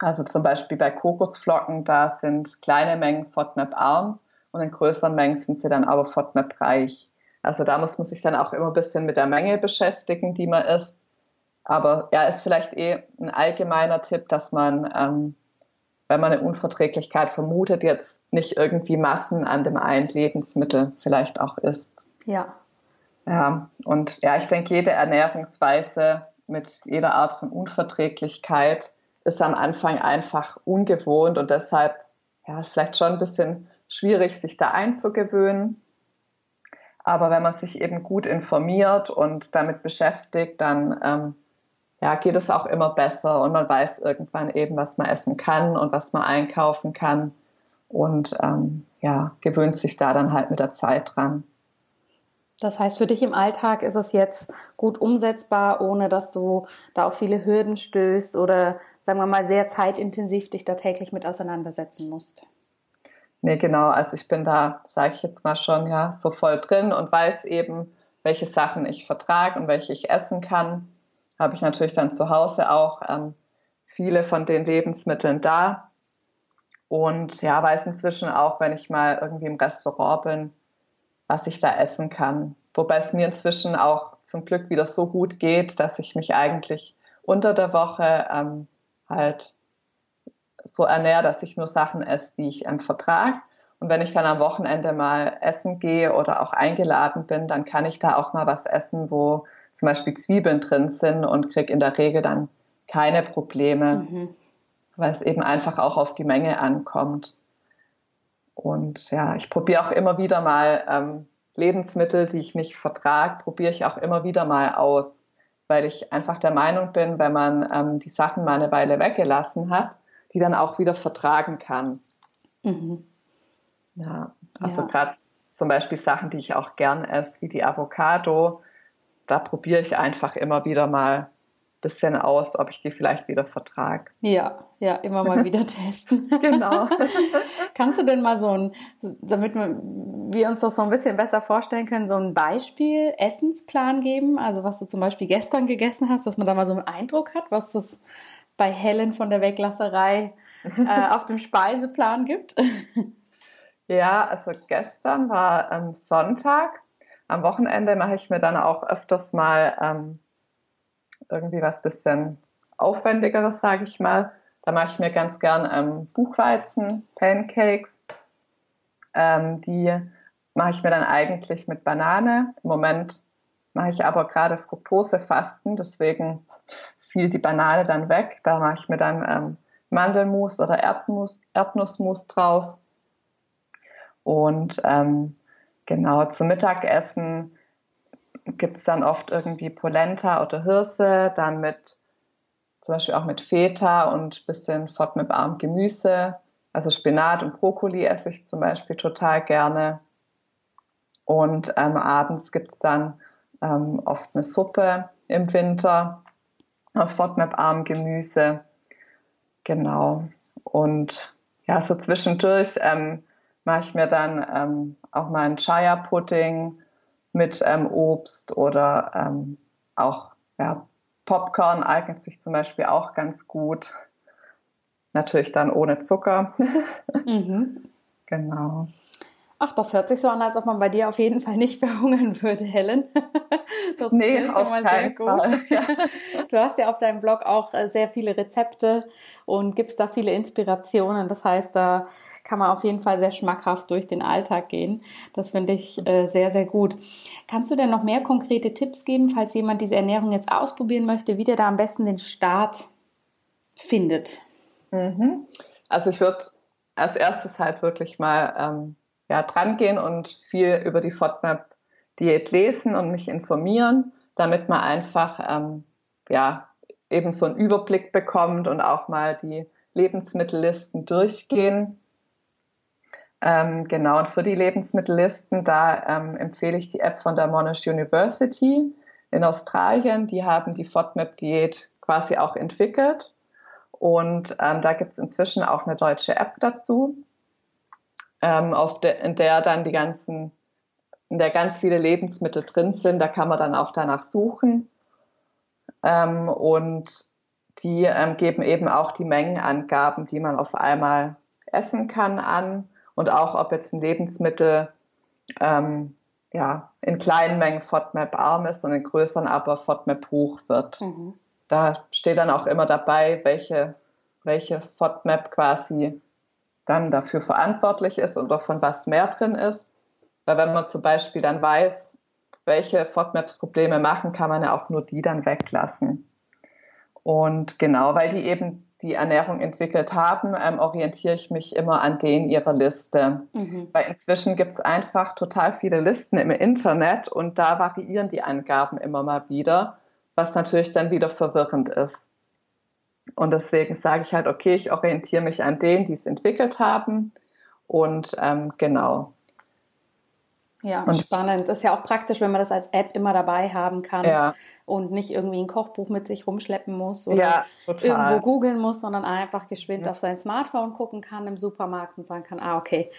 Also zum Beispiel bei Kokosflocken, da sind kleine Mengen FODMAP-arm und in größeren Mengen sind sie dann aber FODMAP-reich. Also da muss man sich dann auch immer ein bisschen mit der Menge beschäftigen, die man isst. Aber ja, ist vielleicht eh ein allgemeiner Tipp, dass man, ähm, wenn man eine Unverträglichkeit vermutet, jetzt nicht irgendwie Massen an dem einen Lebensmittel vielleicht auch isst. Ja, ja, und ja, ich denke, jede Ernährungsweise mit jeder Art von Unverträglichkeit ist am Anfang einfach ungewohnt und deshalb ja, vielleicht schon ein bisschen schwierig, sich da einzugewöhnen. Aber wenn man sich eben gut informiert und damit beschäftigt, dann ähm, ja, geht es auch immer besser und man weiß irgendwann eben, was man essen kann und was man einkaufen kann und ähm, ja, gewöhnt sich da dann halt mit der Zeit dran. Das heißt, für dich im Alltag ist es jetzt gut umsetzbar, ohne dass du da auf viele Hürden stößt oder, sagen wir mal, sehr zeitintensiv dich da täglich mit auseinandersetzen musst. Nee, genau. Also ich bin da, sage ich jetzt mal schon, ja, so voll drin und weiß eben, welche Sachen ich vertrage und welche ich essen kann. Habe ich natürlich dann zu Hause auch ähm, viele von den Lebensmitteln da. Und ja, weiß inzwischen auch, wenn ich mal irgendwie im Restaurant bin, was ich da essen kann. Wobei es mir inzwischen auch zum Glück wieder so gut geht, dass ich mich eigentlich unter der Woche ähm, halt so ernähre, dass ich nur Sachen esse, die ich ähm, vertrage. Und wenn ich dann am Wochenende mal essen gehe oder auch eingeladen bin, dann kann ich da auch mal was essen, wo zum Beispiel Zwiebeln drin sind und kriege in der Regel dann keine Probleme, mhm. weil es eben einfach auch auf die Menge ankommt. Und ja, ich probiere auch immer wieder mal ähm, Lebensmittel, die ich nicht vertrage, probiere ich auch immer wieder mal aus, weil ich einfach der Meinung bin, wenn man ähm, die Sachen mal eine Weile weggelassen hat, die dann auch wieder vertragen kann. Mhm. Ja, also ja. gerade zum Beispiel Sachen, die ich auch gern esse, wie die Avocado, da probiere ich einfach immer wieder mal bisschen aus, ob ich die vielleicht wieder vertrage. Ja, ja, immer mal wieder testen. genau. Kannst du denn mal so ein, damit wir uns das so ein bisschen besser vorstellen können, so ein Beispiel Essensplan geben? Also was du zum Beispiel gestern gegessen hast, dass man da mal so einen Eindruck hat, was es bei Helen von der Weglasserei äh, auf dem Speiseplan gibt? ja, also gestern war ähm, Sonntag. Am Wochenende mache ich mir dann auch öfters mal ähm, irgendwie was bisschen aufwendigeres, sage ich mal. Da mache ich mir ganz gern ähm, Buchweizen, Pancakes. Ähm, die mache ich mir dann eigentlich mit Banane. Im Moment mache ich aber gerade Fructosefasten, deswegen fiel die Banane dann weg. Da mache ich mir dann ähm, Mandelmus oder Erdnuss, Erdnussmus drauf. Und ähm, genau zum Mittagessen gibt es dann oft irgendwie Polenta oder Hirse, dann mit zum Beispiel auch mit Feta und bisschen fortmip-arm Gemüse. Also Spinat und Brokkoli esse ich zum Beispiel total gerne. Und ähm, abends gibt es dann ähm, oft eine Suppe im Winter aus fortmap-arm Gemüse. Genau. Und ja, so zwischendurch ähm, mache ich mir dann ähm, auch mal einen Chaya-Pudding mit ähm, Obst oder ähm, auch ja, Popcorn eignet sich zum Beispiel auch ganz gut. Natürlich dann ohne Zucker. mhm. Genau. Ach, das hört sich so an, als ob man bei dir auf jeden Fall nicht verhungern würde, Helen. Das nee, ist schon mal sehr gut. Fall, ja. Du hast ja auf deinem Blog auch äh, sehr viele Rezepte und gibst da viele Inspirationen. Das heißt, da kann man auf jeden Fall sehr schmackhaft durch den Alltag gehen. Das finde ich äh, sehr, sehr gut. Kannst du denn noch mehr konkrete Tipps geben, falls jemand diese Ernährung jetzt ausprobieren möchte, wie der da am besten den Start findet? Mhm. Also ich würde als erstes halt wirklich mal ähm, ja, dran gehen und viel über die FODMAP-Diät lesen und mich informieren, damit man einfach ähm, ja, eben so einen Überblick bekommt und auch mal die Lebensmittellisten durchgehen. Ähm, genau, und für die Lebensmittellisten, da ähm, empfehle ich die App von der Monash University in Australien. Die haben die FODMAP-Diät quasi auch entwickelt. Und ähm, da gibt es inzwischen auch eine deutsche App dazu, ähm, auf de, in der dann die ganzen, in der ganz viele Lebensmittel drin sind. Da kann man dann auch danach suchen. Ähm, und die ähm, geben eben auch die Mengenangaben, die man auf einmal essen kann, an und auch, ob jetzt ein Lebensmittel ähm, ja, in kleinen Mengen FODMAP arm ist und in größeren aber FODMAP hoch wird. Mhm. Da steht dann auch immer dabei, welche, welches FODMAP quasi dann dafür verantwortlich ist oder von was mehr drin ist. Weil wenn man zum Beispiel dann weiß, welche FODMAPs Probleme machen, kann man ja auch nur die dann weglassen. Und genau, weil die eben die Ernährung entwickelt haben, ähm, orientiere ich mich immer an denen ihrer Liste. Mhm. Weil inzwischen gibt es einfach total viele Listen im Internet und da variieren die Angaben immer mal wieder, was natürlich dann wieder verwirrend ist. Und deswegen sage ich halt, okay, ich orientiere mich an denen, die es entwickelt haben. Und ähm, genau. Ja, und spannend. Das ist ja auch praktisch, wenn man das als App immer dabei haben kann ja. und nicht irgendwie ein Kochbuch mit sich rumschleppen muss oder ja, irgendwo googeln muss, sondern einfach geschwind ja. auf sein Smartphone gucken kann im Supermarkt und sagen kann, ah, okay,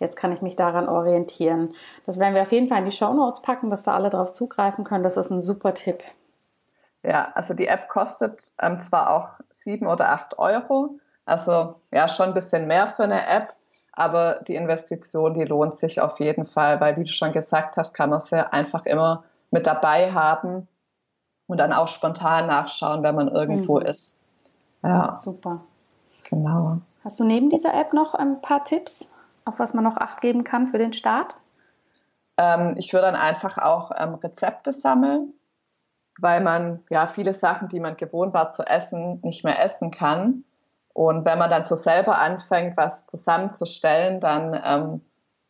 jetzt kann ich mich daran orientieren. Das werden wir auf jeden Fall in die Show Notes packen, dass da alle drauf zugreifen können. Das ist ein super Tipp. Ja, also die App kostet ähm, zwar auch sieben oder acht Euro, also ja schon ein bisschen mehr für eine App, aber die Investition, die lohnt sich auf jeden Fall, weil, wie du schon gesagt hast, kann man sie einfach immer mit dabei haben und dann auch spontan nachschauen, wenn man irgendwo mhm. ist. Ja, super. Genau. Hast du neben dieser App noch ein paar Tipps, auf was man noch Acht geben kann für den Start? Ähm, ich würde dann einfach auch ähm, Rezepte sammeln, weil man ja viele Sachen, die man gewohnt war zu essen, nicht mehr essen kann. Und wenn man dann so selber anfängt, was zusammenzustellen, dann ähm,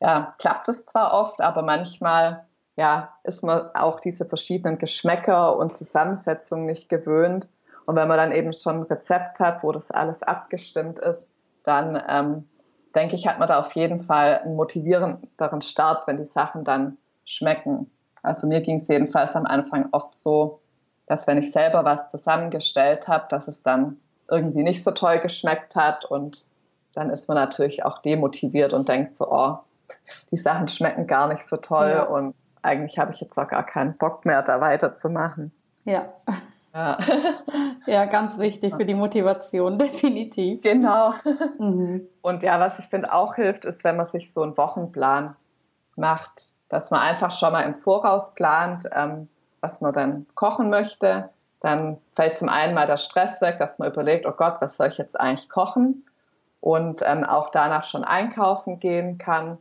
ja, klappt es zwar oft, aber manchmal ja, ist man auch diese verschiedenen Geschmäcker und Zusammensetzungen nicht gewöhnt. Und wenn man dann eben schon ein Rezept hat, wo das alles abgestimmt ist, dann ähm, denke ich, hat man da auf jeden Fall einen motivierenderen Start, wenn die Sachen dann schmecken. Also mir ging es jedenfalls am Anfang oft so, dass wenn ich selber was zusammengestellt habe, dass es dann irgendwie nicht so toll geschmeckt hat und dann ist man natürlich auch demotiviert und denkt so, oh, die Sachen schmecken gar nicht so toll ja. und eigentlich habe ich jetzt auch gar keinen Bock mehr, da weiterzumachen. Ja. Ja. ja, ganz wichtig für die Motivation, definitiv. Genau. Mhm. Und ja, was ich finde auch hilft, ist, wenn man sich so einen Wochenplan macht, dass man einfach schon mal im Voraus plant, ähm, was man dann kochen möchte, dann fällt zum einen mal der Stress weg, dass man überlegt, oh Gott, was soll ich jetzt eigentlich kochen? Und ähm, auch danach schon einkaufen gehen kann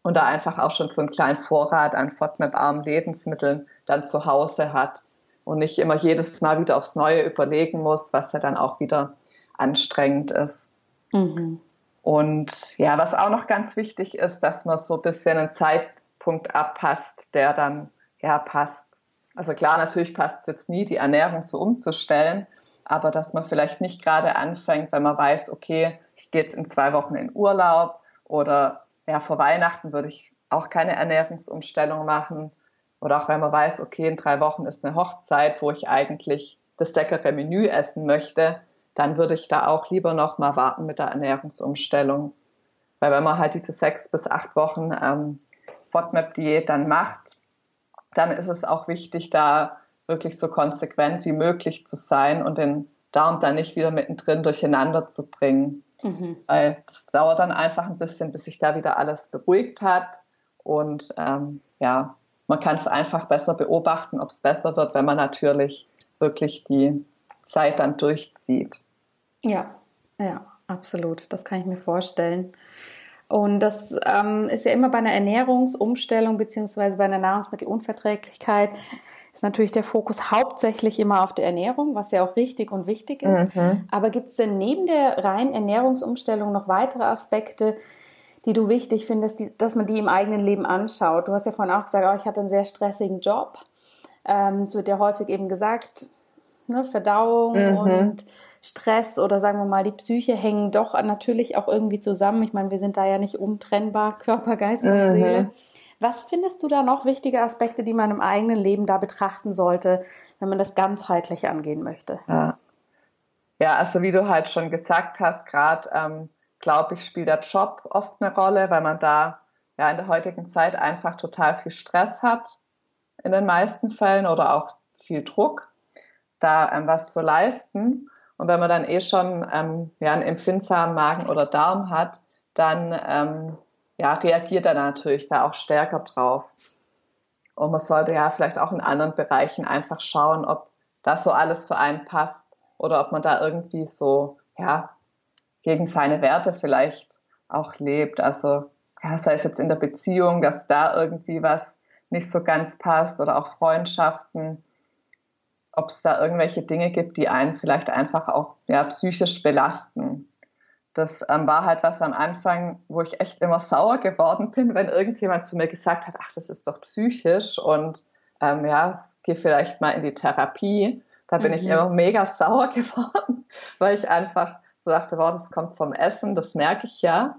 und da einfach auch schon so einen kleinen Vorrat an FODMAP-armen Lebensmitteln dann zu Hause hat und nicht immer jedes Mal wieder aufs Neue überlegen muss, was ja dann auch wieder anstrengend ist. Mhm. Und ja, was auch noch ganz wichtig ist, dass man so ein bisschen einen Zeitpunkt abpasst, der dann ja passt also klar, natürlich passt es jetzt nie, die Ernährung so umzustellen, aber dass man vielleicht nicht gerade anfängt, wenn man weiß, okay, ich gehe jetzt in zwei Wochen in Urlaub oder ja, vor Weihnachten würde ich auch keine Ernährungsumstellung machen. Oder auch wenn man weiß, okay, in drei Wochen ist eine Hochzeit, wo ich eigentlich das leckere Menü essen möchte, dann würde ich da auch lieber noch mal warten mit der Ernährungsumstellung. Weil wenn man halt diese sechs bis acht Wochen ähm, FODMAP-Diät dann macht, dann ist es auch wichtig, da wirklich so konsequent wie möglich zu sein und den Darm dann nicht wieder mittendrin durcheinander zu bringen. Mhm. Weil das dauert dann einfach ein bisschen, bis sich da wieder alles beruhigt hat. Und ähm, ja, man kann es einfach besser beobachten, ob es besser wird, wenn man natürlich wirklich die Zeit dann durchzieht. Ja, ja, absolut. Das kann ich mir vorstellen. Und das ähm, ist ja immer bei einer Ernährungsumstellung beziehungsweise bei einer Nahrungsmittelunverträglichkeit ist natürlich der Fokus hauptsächlich immer auf der Ernährung, was ja auch richtig und wichtig ist. Mhm. Aber gibt es denn neben der reinen Ernährungsumstellung noch weitere Aspekte, die du wichtig findest, die, dass man die im eigenen Leben anschaut? Du hast ja vorhin auch gesagt, oh, ich hatte einen sehr stressigen Job. Ähm, es wird ja häufig eben gesagt, ne, Verdauung mhm. und Stress oder sagen wir mal die Psyche hängen doch natürlich auch irgendwie zusammen. Ich meine, wir sind da ja nicht untrennbar, Körper, Geist und mhm. Seele. Was findest du da noch wichtige Aspekte, die man im eigenen Leben da betrachten sollte, wenn man das ganzheitlich angehen möchte? Ja, ja also wie du halt schon gesagt hast, gerade ähm, glaube ich, spielt der Job oft eine Rolle, weil man da ja in der heutigen Zeit einfach total viel Stress hat in den meisten Fällen oder auch viel Druck, da ähm, was zu leisten. Und wenn man dann eh schon ähm, ja, einen empfindsamen Magen oder Darm hat, dann ähm, ja, reagiert er natürlich da auch stärker drauf. Und man sollte ja vielleicht auch in anderen Bereichen einfach schauen, ob das so alles für einen passt oder ob man da irgendwie so, ja, gegen seine Werte vielleicht auch lebt. Also, ja, sei es jetzt in der Beziehung, dass da irgendwie was nicht so ganz passt oder auch Freundschaften ob es da irgendwelche Dinge gibt, die einen vielleicht einfach auch ja, psychisch belasten. Das ähm, war halt was am Anfang, wo ich echt immer sauer geworden bin, wenn irgendjemand zu mir gesagt hat, ach, das ist doch psychisch und ähm, ja, geh vielleicht mal in die Therapie. Da bin mhm. ich immer mega sauer geworden, weil ich einfach so dachte, wow, das kommt vom Essen, das merke ich ja.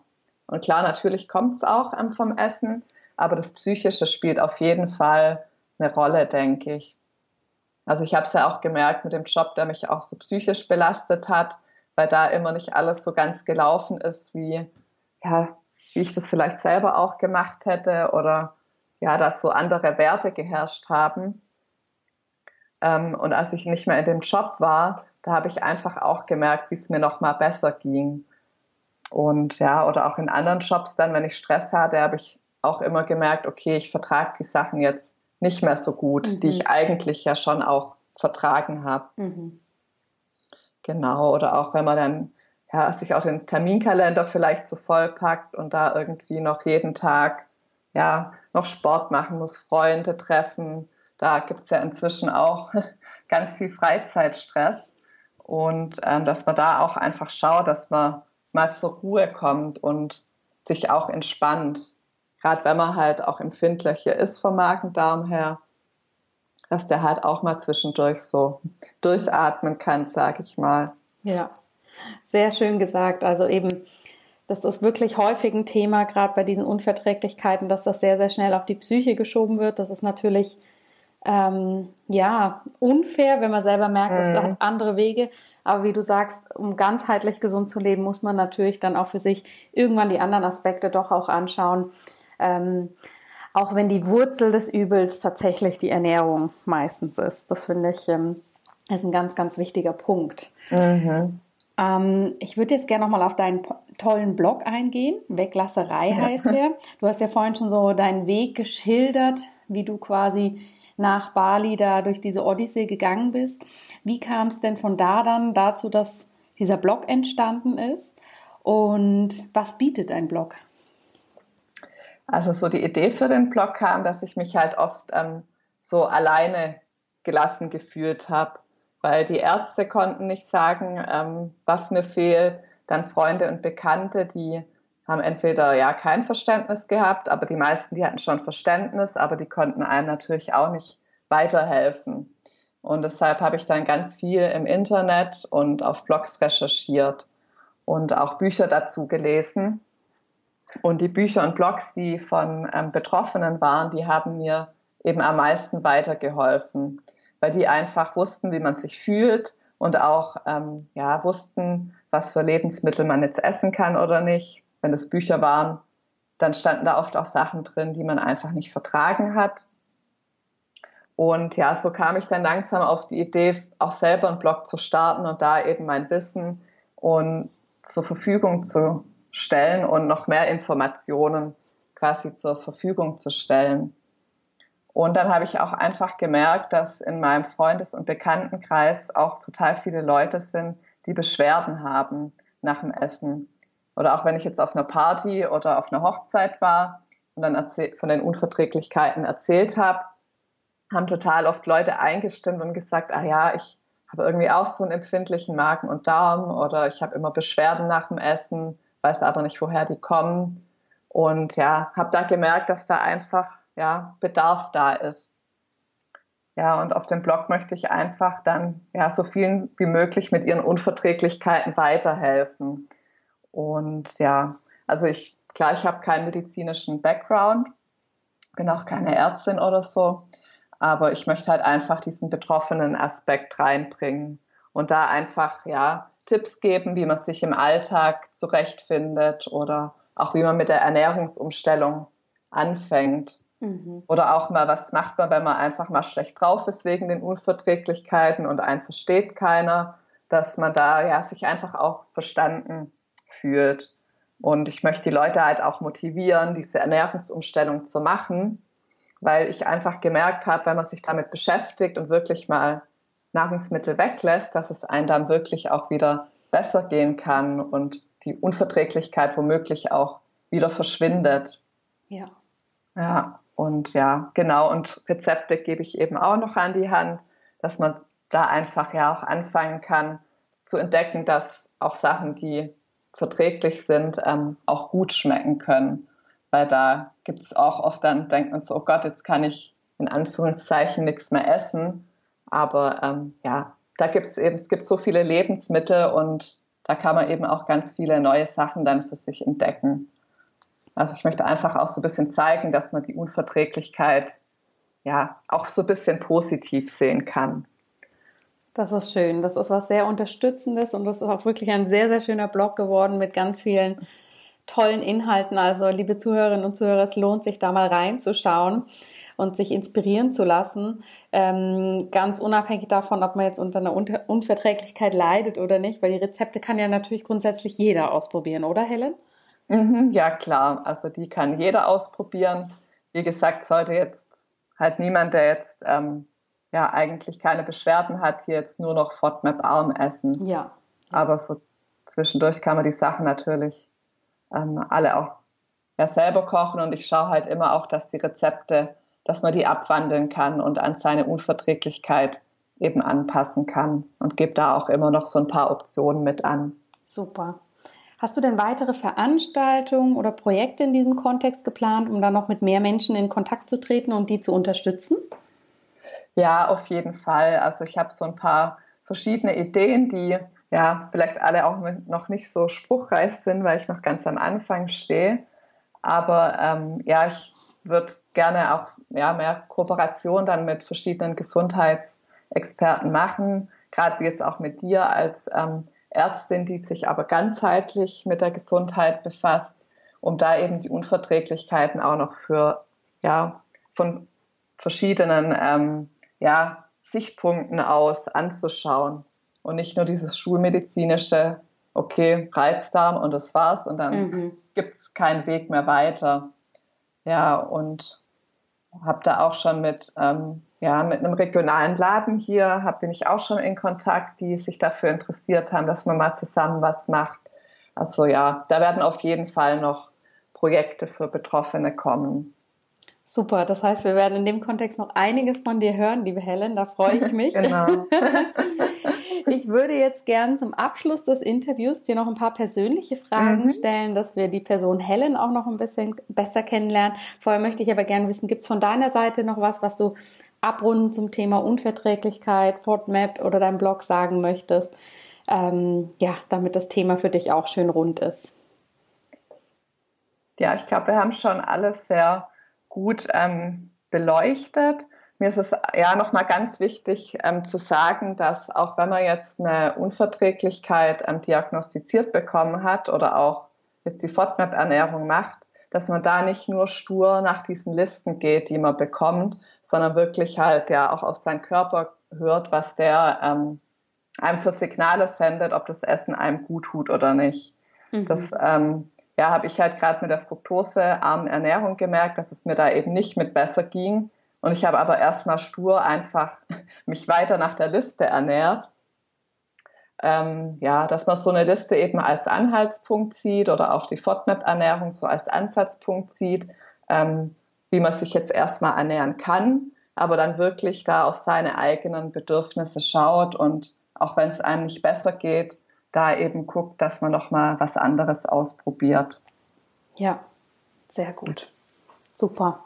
Und klar, natürlich kommt es auch ähm, vom Essen, aber das Psychische spielt auf jeden Fall eine Rolle, denke ich. Also ich habe es ja auch gemerkt mit dem Job, der mich auch so psychisch belastet hat, weil da immer nicht alles so ganz gelaufen ist, wie, ja, wie ich das vielleicht selber auch gemacht hätte oder ja, dass so andere Werte geherrscht haben. Ähm, und als ich nicht mehr in dem Job war, da habe ich einfach auch gemerkt, wie es mir noch mal besser ging. Und ja, oder auch in anderen Jobs dann, wenn ich Stress hatte, habe ich auch immer gemerkt, okay, ich vertrage die Sachen jetzt nicht mehr so gut, mhm. die ich eigentlich ja schon auch vertragen habe. Mhm. Genau, oder auch wenn man dann ja, sich auch den Terminkalender vielleicht zu voll packt und da irgendwie noch jeden Tag ja, noch Sport machen muss, Freunde treffen. Da gibt es ja inzwischen auch ganz viel Freizeitstress. Und ähm, dass man da auch einfach schaut, dass man mal zur Ruhe kommt und sich auch entspannt. Gerade wenn man halt auch empfindlicher ist vom Magen-Darm her, dass der halt auch mal zwischendurch so durchatmen kann, sage ich mal. Ja, sehr schön gesagt. Also eben, das ist wirklich häufig ein Thema, gerade bei diesen Unverträglichkeiten, dass das sehr, sehr schnell auf die Psyche geschoben wird. Das ist natürlich ähm, ja unfair, wenn man selber merkt, es mhm. hat andere Wege. Aber wie du sagst, um ganzheitlich gesund zu leben, muss man natürlich dann auch für sich irgendwann die anderen Aspekte doch auch anschauen. Ähm, auch wenn die Wurzel des Übels tatsächlich die Ernährung meistens ist. Das finde ich ähm, ist ein ganz, ganz wichtiger Punkt. Mhm. Ähm, ich würde jetzt gerne nochmal auf deinen tollen Blog eingehen. Weglasserei heißt der. Du hast ja vorhin schon so deinen Weg geschildert, wie du quasi nach Bali da durch diese Odyssee gegangen bist. Wie kam es denn von da dann dazu, dass dieser Blog entstanden ist? Und was bietet ein Blog? Also so die Idee für den Blog kam, dass ich mich halt oft ähm, so alleine gelassen gefühlt habe weil die Ärzte konnten nicht sagen, ähm, was mir fehlt. Dann Freunde und Bekannte, die haben entweder ja kein Verständnis gehabt, aber die meisten, die hatten schon Verständnis, aber die konnten einem natürlich auch nicht weiterhelfen. Und deshalb habe ich dann ganz viel im Internet und auf Blogs recherchiert und auch Bücher dazu gelesen. Und die Bücher und Blogs, die von ähm, Betroffenen waren, die haben mir eben am meisten weitergeholfen weil die einfach wussten, wie man sich fühlt und auch ähm, ja, wussten, was für Lebensmittel man jetzt essen kann oder nicht. Wenn es Bücher waren, dann standen da oft auch Sachen drin, die man einfach nicht vertragen hat. Und ja, so kam ich dann langsam auf die Idee, auch selber einen Blog zu starten und da eben mein Wissen und zur Verfügung zu stellen und noch mehr Informationen quasi zur Verfügung zu stellen. Und dann habe ich auch einfach gemerkt, dass in meinem Freundes- und Bekanntenkreis auch total viele Leute sind, die Beschwerden haben nach dem Essen. Oder auch wenn ich jetzt auf einer Party oder auf einer Hochzeit war und dann von den Unverträglichkeiten erzählt habe, haben total oft Leute eingestimmt und gesagt, ah ja, ich habe irgendwie auch so einen empfindlichen Magen und Darm oder ich habe immer Beschwerden nach dem Essen, weiß aber nicht, woher die kommen. Und ja, habe da gemerkt, dass da einfach ja, Bedarf da ist. Ja, und auf dem Blog möchte ich einfach dann ja, so vielen wie möglich mit ihren Unverträglichkeiten weiterhelfen. Und ja, also ich, klar, ich habe keinen medizinischen Background, bin auch keine Ärztin oder so, aber ich möchte halt einfach diesen betroffenen Aspekt reinbringen und da einfach, ja, Tipps geben, wie man sich im Alltag zurechtfindet oder auch wie man mit der Ernährungsumstellung anfängt. Mhm. Oder auch mal, was macht man, wenn man einfach mal schlecht drauf ist wegen den Unverträglichkeiten und einen versteht keiner, dass man da ja sich einfach auch verstanden fühlt. Und ich möchte die Leute halt auch motivieren, diese Ernährungsumstellung zu machen, weil ich einfach gemerkt habe, wenn man sich damit beschäftigt und wirklich mal Nahrungsmittel weglässt, dass es einem dann wirklich auch wieder besser gehen kann und die Unverträglichkeit womöglich auch wieder verschwindet. Ja. Ja. Und ja, genau, und Rezepte gebe ich eben auch noch an die Hand, dass man da einfach ja auch anfangen kann zu entdecken, dass auch Sachen, die verträglich sind, ähm, auch gut schmecken können. Weil da gibt es auch oft dann, denkt man so, oh Gott, jetzt kann ich in Anführungszeichen nichts mehr essen. Aber ähm, ja, da gibt es eben, es gibt so viele Lebensmittel und da kann man eben auch ganz viele neue Sachen dann für sich entdecken. Also ich möchte einfach auch so ein bisschen zeigen, dass man die Unverträglichkeit ja auch so ein bisschen positiv sehen kann. Das ist schön. Das ist was sehr Unterstützendes und das ist auch wirklich ein sehr, sehr schöner Blog geworden mit ganz vielen tollen Inhalten. Also, liebe Zuhörerinnen und Zuhörer, es lohnt sich da mal reinzuschauen und sich inspirieren zu lassen. Ähm, ganz unabhängig davon, ob man jetzt unter einer Unter Unverträglichkeit leidet oder nicht, weil die Rezepte kann ja natürlich grundsätzlich jeder ausprobieren, oder Helen? Mhm, ja, klar. Also die kann jeder ausprobieren. Wie gesagt, sollte jetzt halt niemand, der jetzt ähm, ja eigentlich keine Beschwerden hat, hier jetzt nur noch FODMAP-arm essen. Ja. Aber so zwischendurch kann man die Sachen natürlich ähm, alle auch ja, selber kochen und ich schaue halt immer auch, dass die Rezepte, dass man die abwandeln kann und an seine Unverträglichkeit eben anpassen kann und gebe da auch immer noch so ein paar Optionen mit an. Super. Hast du denn weitere Veranstaltungen oder Projekte in diesem Kontext geplant, um da noch mit mehr Menschen in Kontakt zu treten und die zu unterstützen? Ja, auf jeden Fall. Also ich habe so ein paar verschiedene Ideen, die ja vielleicht alle auch noch nicht so spruchreich sind, weil ich noch ganz am Anfang stehe. Aber ähm, ja, ich würde gerne auch ja, mehr Kooperation dann mit verschiedenen Gesundheitsexperten machen, gerade jetzt auch mit dir als ähm, Ärztin, die sich aber ganzheitlich mit der Gesundheit befasst, um da eben die Unverträglichkeiten auch noch für ja, von verschiedenen ähm, ja, Sichtpunkten aus anzuschauen und nicht nur dieses schulmedizinische, okay, Reizdarm und das war's und dann mhm. gibt es keinen Weg mehr weiter. Ja, und habe da auch schon mit, ähm, ja, mit einem regionalen Laden hier, hab, bin ich auch schon in Kontakt, die sich dafür interessiert haben, dass man mal zusammen was macht. Also ja, da werden auf jeden Fall noch Projekte für Betroffene kommen. Super, das heißt, wir werden in dem Kontext noch einiges von dir hören, liebe Helen, da freue ich mich. genau. ich würde jetzt gern zum Abschluss des Interviews dir noch ein paar persönliche Fragen mhm. stellen, dass wir die Person Helen auch noch ein bisschen besser kennenlernen. Vorher möchte ich aber gerne wissen, gibt es von deiner Seite noch was, was du abrundend zum Thema Unverträglichkeit, FODMAP oder deinem Blog sagen möchtest? Ähm, ja, damit das Thema für dich auch schön rund ist. Ja, ich glaube, wir haben schon alles sehr gut ähm, beleuchtet. Mir ist es ja nochmal ganz wichtig ähm, zu sagen, dass auch wenn man jetzt eine Unverträglichkeit ähm, diagnostiziert bekommen hat oder auch jetzt die FODMAP-Ernährung macht, dass man da nicht nur stur nach diesen Listen geht, die man bekommt, sondern wirklich halt ja auch auf seinen Körper hört, was der ähm, einem für Signale sendet, ob das Essen einem gut tut oder nicht. Mhm. Das ähm, ja, habe ich halt gerade mit der fruktosearmen Ernährung gemerkt, dass es mir da eben nicht mit besser ging. Und ich habe aber erstmal stur einfach mich weiter nach der Liste ernährt. Ähm, ja, dass man so eine Liste eben als Anhaltspunkt sieht oder auch die FODMAP-Ernährung so als Ansatzpunkt sieht, ähm, wie man sich jetzt erstmal ernähren kann, aber dann wirklich da auf seine eigenen Bedürfnisse schaut und auch wenn es einem nicht besser geht, da eben guckt, dass man noch mal was anderes ausprobiert. Ja, sehr gut. Super.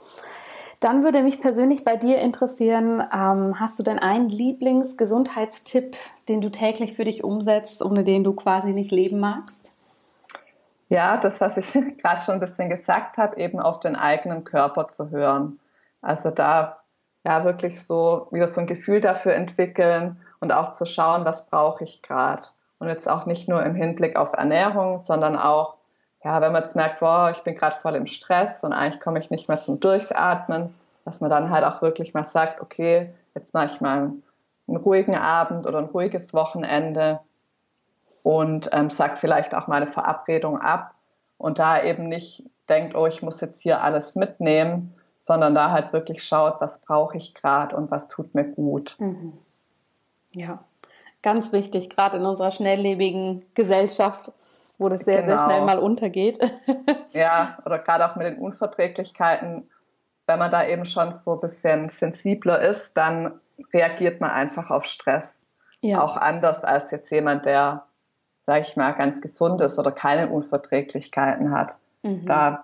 Dann würde mich persönlich bei dir interessieren, ähm, hast du denn einen Lieblingsgesundheitstipp, den du täglich für dich umsetzt, ohne den du quasi nicht leben magst? Ja, das, was ich gerade schon ein bisschen gesagt habe, eben auf den eigenen Körper zu hören. Also da ja wirklich so wieder so ein Gefühl dafür entwickeln und auch zu schauen, was brauche ich gerade. Und jetzt auch nicht nur im Hinblick auf Ernährung, sondern auch, ja, wenn man jetzt merkt, wow, ich bin gerade voll im Stress und eigentlich komme ich nicht mehr zum Durchatmen, dass man dann halt auch wirklich mal sagt, okay, jetzt mache ich mal einen ruhigen Abend oder ein ruhiges Wochenende und ähm, sagt vielleicht auch meine Verabredung ab und da eben nicht denkt, oh, ich muss jetzt hier alles mitnehmen, sondern da halt wirklich schaut, was brauche ich gerade und was tut mir gut. Mhm. Ja, Ganz wichtig, gerade in unserer schnelllebigen Gesellschaft, wo das sehr, genau. sehr schnell mal untergeht. ja, oder gerade auch mit den Unverträglichkeiten, wenn man da eben schon so ein bisschen sensibler ist, dann reagiert man einfach auf Stress. Ja. Auch anders als jetzt jemand, der, sag ich mal, ganz gesund ist oder keine Unverträglichkeiten hat. Mhm. Da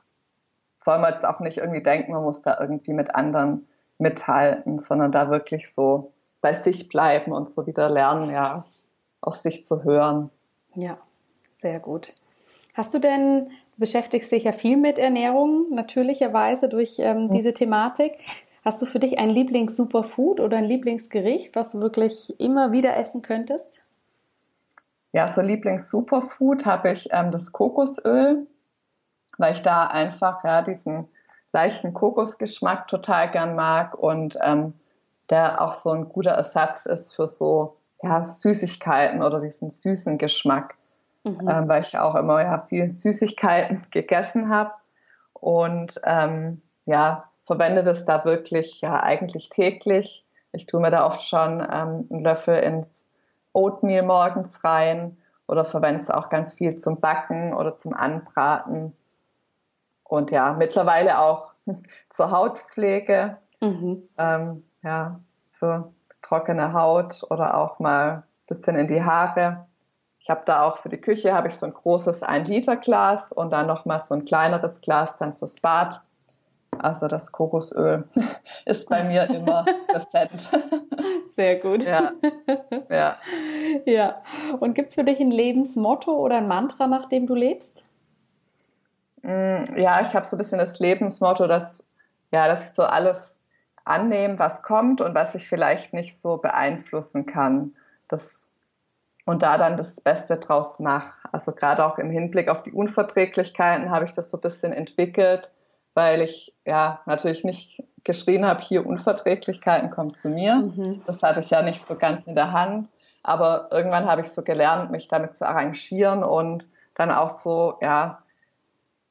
soll man jetzt auch nicht irgendwie denken, man muss da irgendwie mit anderen mithalten, sondern da wirklich so bei sich bleiben und so wieder lernen, ja, auf sich zu hören. Ja, sehr gut. Hast du denn, du beschäftigst dich ja viel mit Ernährung, natürlicherweise durch ähm, diese Thematik. Hast du für dich ein Lieblings-Superfood oder ein Lieblingsgericht, was du wirklich immer wieder essen könntest? Ja, so Lieblings-Superfood habe ich ähm, das Kokosöl, weil ich da einfach ja, diesen leichten Kokosgeschmack total gern mag und ähm, der auch so ein guter Ersatz ist für so ja, Süßigkeiten oder diesen süßen Geschmack, mhm. ähm, weil ich auch immer ja, viel Süßigkeiten gegessen habe und ähm, ja, verwende das da wirklich ja eigentlich täglich. Ich tue mir da oft schon ähm, einen Löffel ins Oatmeal morgens rein oder verwende es auch ganz viel zum Backen oder zum Anbraten. Und ja, mittlerweile auch zur Hautpflege, mhm. ähm, ja, für trockene Haut oder auch mal ein bisschen in die Haare. Ich habe da auch für die Küche habe ich so ein großes 1 Liter Glas und dann noch mal so ein kleineres Glas dann fürs Bad. Also das Kokosöl ist bei mir immer präsent. Sehr gut. Ja. Ja. ja. Und gibt es für dich ein Lebensmotto oder ein Mantra, nach dem du lebst? Mm, ja, ich habe so ein bisschen das Lebensmotto, dass, ja, dass ich so alles annehme, was kommt und was ich vielleicht nicht so beeinflussen kann. Das, und da dann das Beste draus mache. Also gerade auch im Hinblick auf die Unverträglichkeiten habe ich das so ein bisschen entwickelt weil ich ja natürlich nicht geschrien habe, hier Unverträglichkeiten kommen zu mir. Mhm. Das hatte ich ja nicht so ganz in der Hand. Aber irgendwann habe ich so gelernt, mich damit zu arrangieren und dann auch so, ja,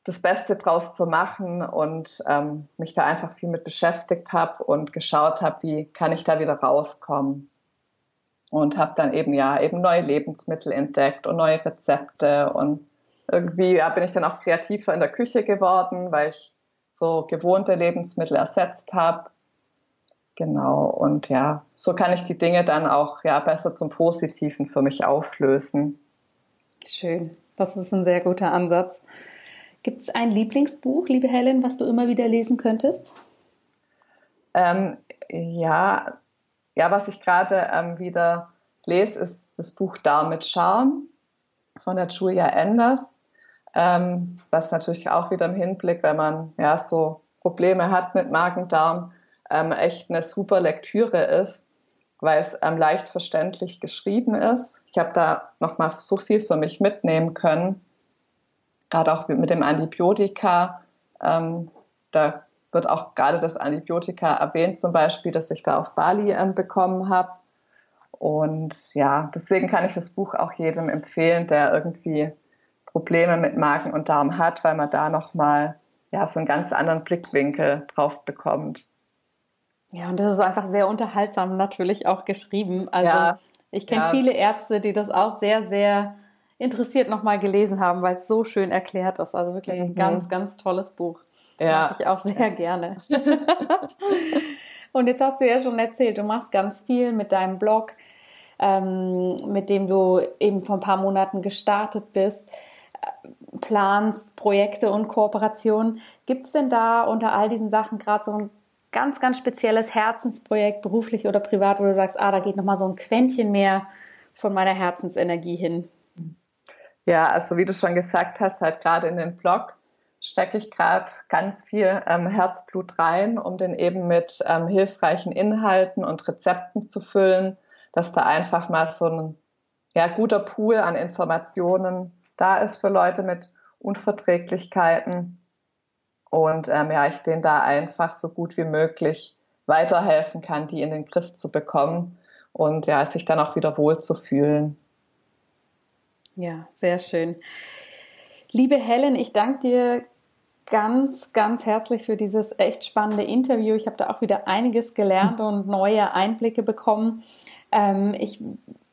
das Beste draus zu machen und ähm, mich da einfach viel mit beschäftigt habe und geschaut habe, wie kann ich da wieder rauskommen. Und habe dann eben ja eben neue Lebensmittel entdeckt und neue Rezepte und irgendwie ja, bin ich dann auch kreativer in der Küche geworden, weil ich so gewohnte Lebensmittel ersetzt habe. Genau, und ja, so kann ich die Dinge dann auch ja, besser zum Positiven für mich auflösen. Schön, das ist ein sehr guter Ansatz. Gibt es ein Lieblingsbuch, liebe Helen, was du immer wieder lesen könntest? Ähm, ja, ja, was ich gerade ähm, wieder lese, ist das Buch Darm mit Charme von der Julia Enders. Ähm, was natürlich auch wieder im Hinblick, wenn man ja so Probleme hat mit Magen-Darm, ähm, echt eine super Lektüre ist, weil es ähm, leicht verständlich geschrieben ist. Ich habe da nochmal so viel für mich mitnehmen können, gerade auch mit dem Antibiotika. Ähm, da wird auch gerade das Antibiotika erwähnt, zum Beispiel, dass ich da auf Bali ähm, bekommen habe. Und ja, deswegen kann ich das Buch auch jedem empfehlen, der irgendwie Probleme mit Magen und Darm hat, weil man da nochmal ja, so einen ganz anderen Blickwinkel drauf bekommt. Ja, und das ist einfach sehr unterhaltsam natürlich auch geschrieben. Also ja, ich kenne ja. viele Ärzte, die das auch sehr, sehr interessiert nochmal gelesen haben, weil es so schön erklärt ist. Also wirklich mhm. ein ganz, ganz tolles Buch. Ja. Mag ich auch sehr gerne. und jetzt hast du ja schon erzählt, du machst ganz viel mit deinem Blog, ähm, mit dem du eben vor ein paar Monaten gestartet bist planst, Projekte und Kooperationen. Gibt es denn da unter all diesen Sachen gerade so ein ganz, ganz spezielles Herzensprojekt, beruflich oder privat, wo du sagst, ah, da geht nochmal so ein Quäntchen mehr von meiner Herzensenergie hin? Ja, also wie du schon gesagt hast, halt gerade in den Blog stecke ich gerade ganz viel ähm, Herzblut rein, um den eben mit ähm, hilfreichen Inhalten und Rezepten zu füllen, dass da einfach mal so ein ja, guter Pool an Informationen da ist für Leute mit Unverträglichkeiten. Und ähm, ja, ich denen da einfach so gut wie möglich weiterhelfen kann, die in den Griff zu bekommen und ja, sich dann auch wieder wohl zu fühlen. Ja, sehr schön. Liebe Helen, ich danke dir ganz, ganz herzlich für dieses echt spannende Interview. Ich habe da auch wieder einiges gelernt und neue Einblicke bekommen. Ähm, ich,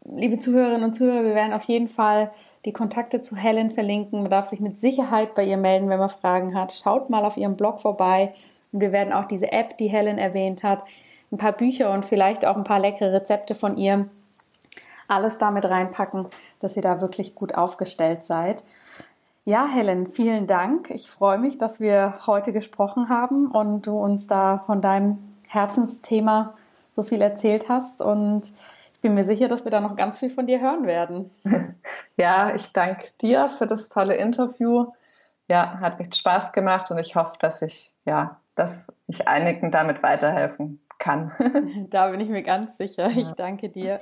liebe Zuhörerinnen und Zuhörer, wir werden auf jeden Fall die Kontakte zu Helen verlinken. Man darf sich mit Sicherheit bei ihr melden, wenn man Fragen hat. Schaut mal auf ihrem Blog vorbei und wir werden auch diese App, die Helen erwähnt hat, ein paar Bücher und vielleicht auch ein paar leckere Rezepte von ihr alles damit reinpacken, dass ihr da wirklich gut aufgestellt seid. Ja, Helen, vielen Dank. Ich freue mich, dass wir heute gesprochen haben und du uns da von deinem Herzensthema so viel erzählt hast. Und ich bin mir sicher, dass wir da noch ganz viel von dir hören werden. Ja, ich danke dir für das tolle Interview. Ja, hat echt Spaß gemacht und ich hoffe, dass ich, ja, dass ich einigen damit weiterhelfen kann. Da bin ich mir ganz sicher. Ich danke dir.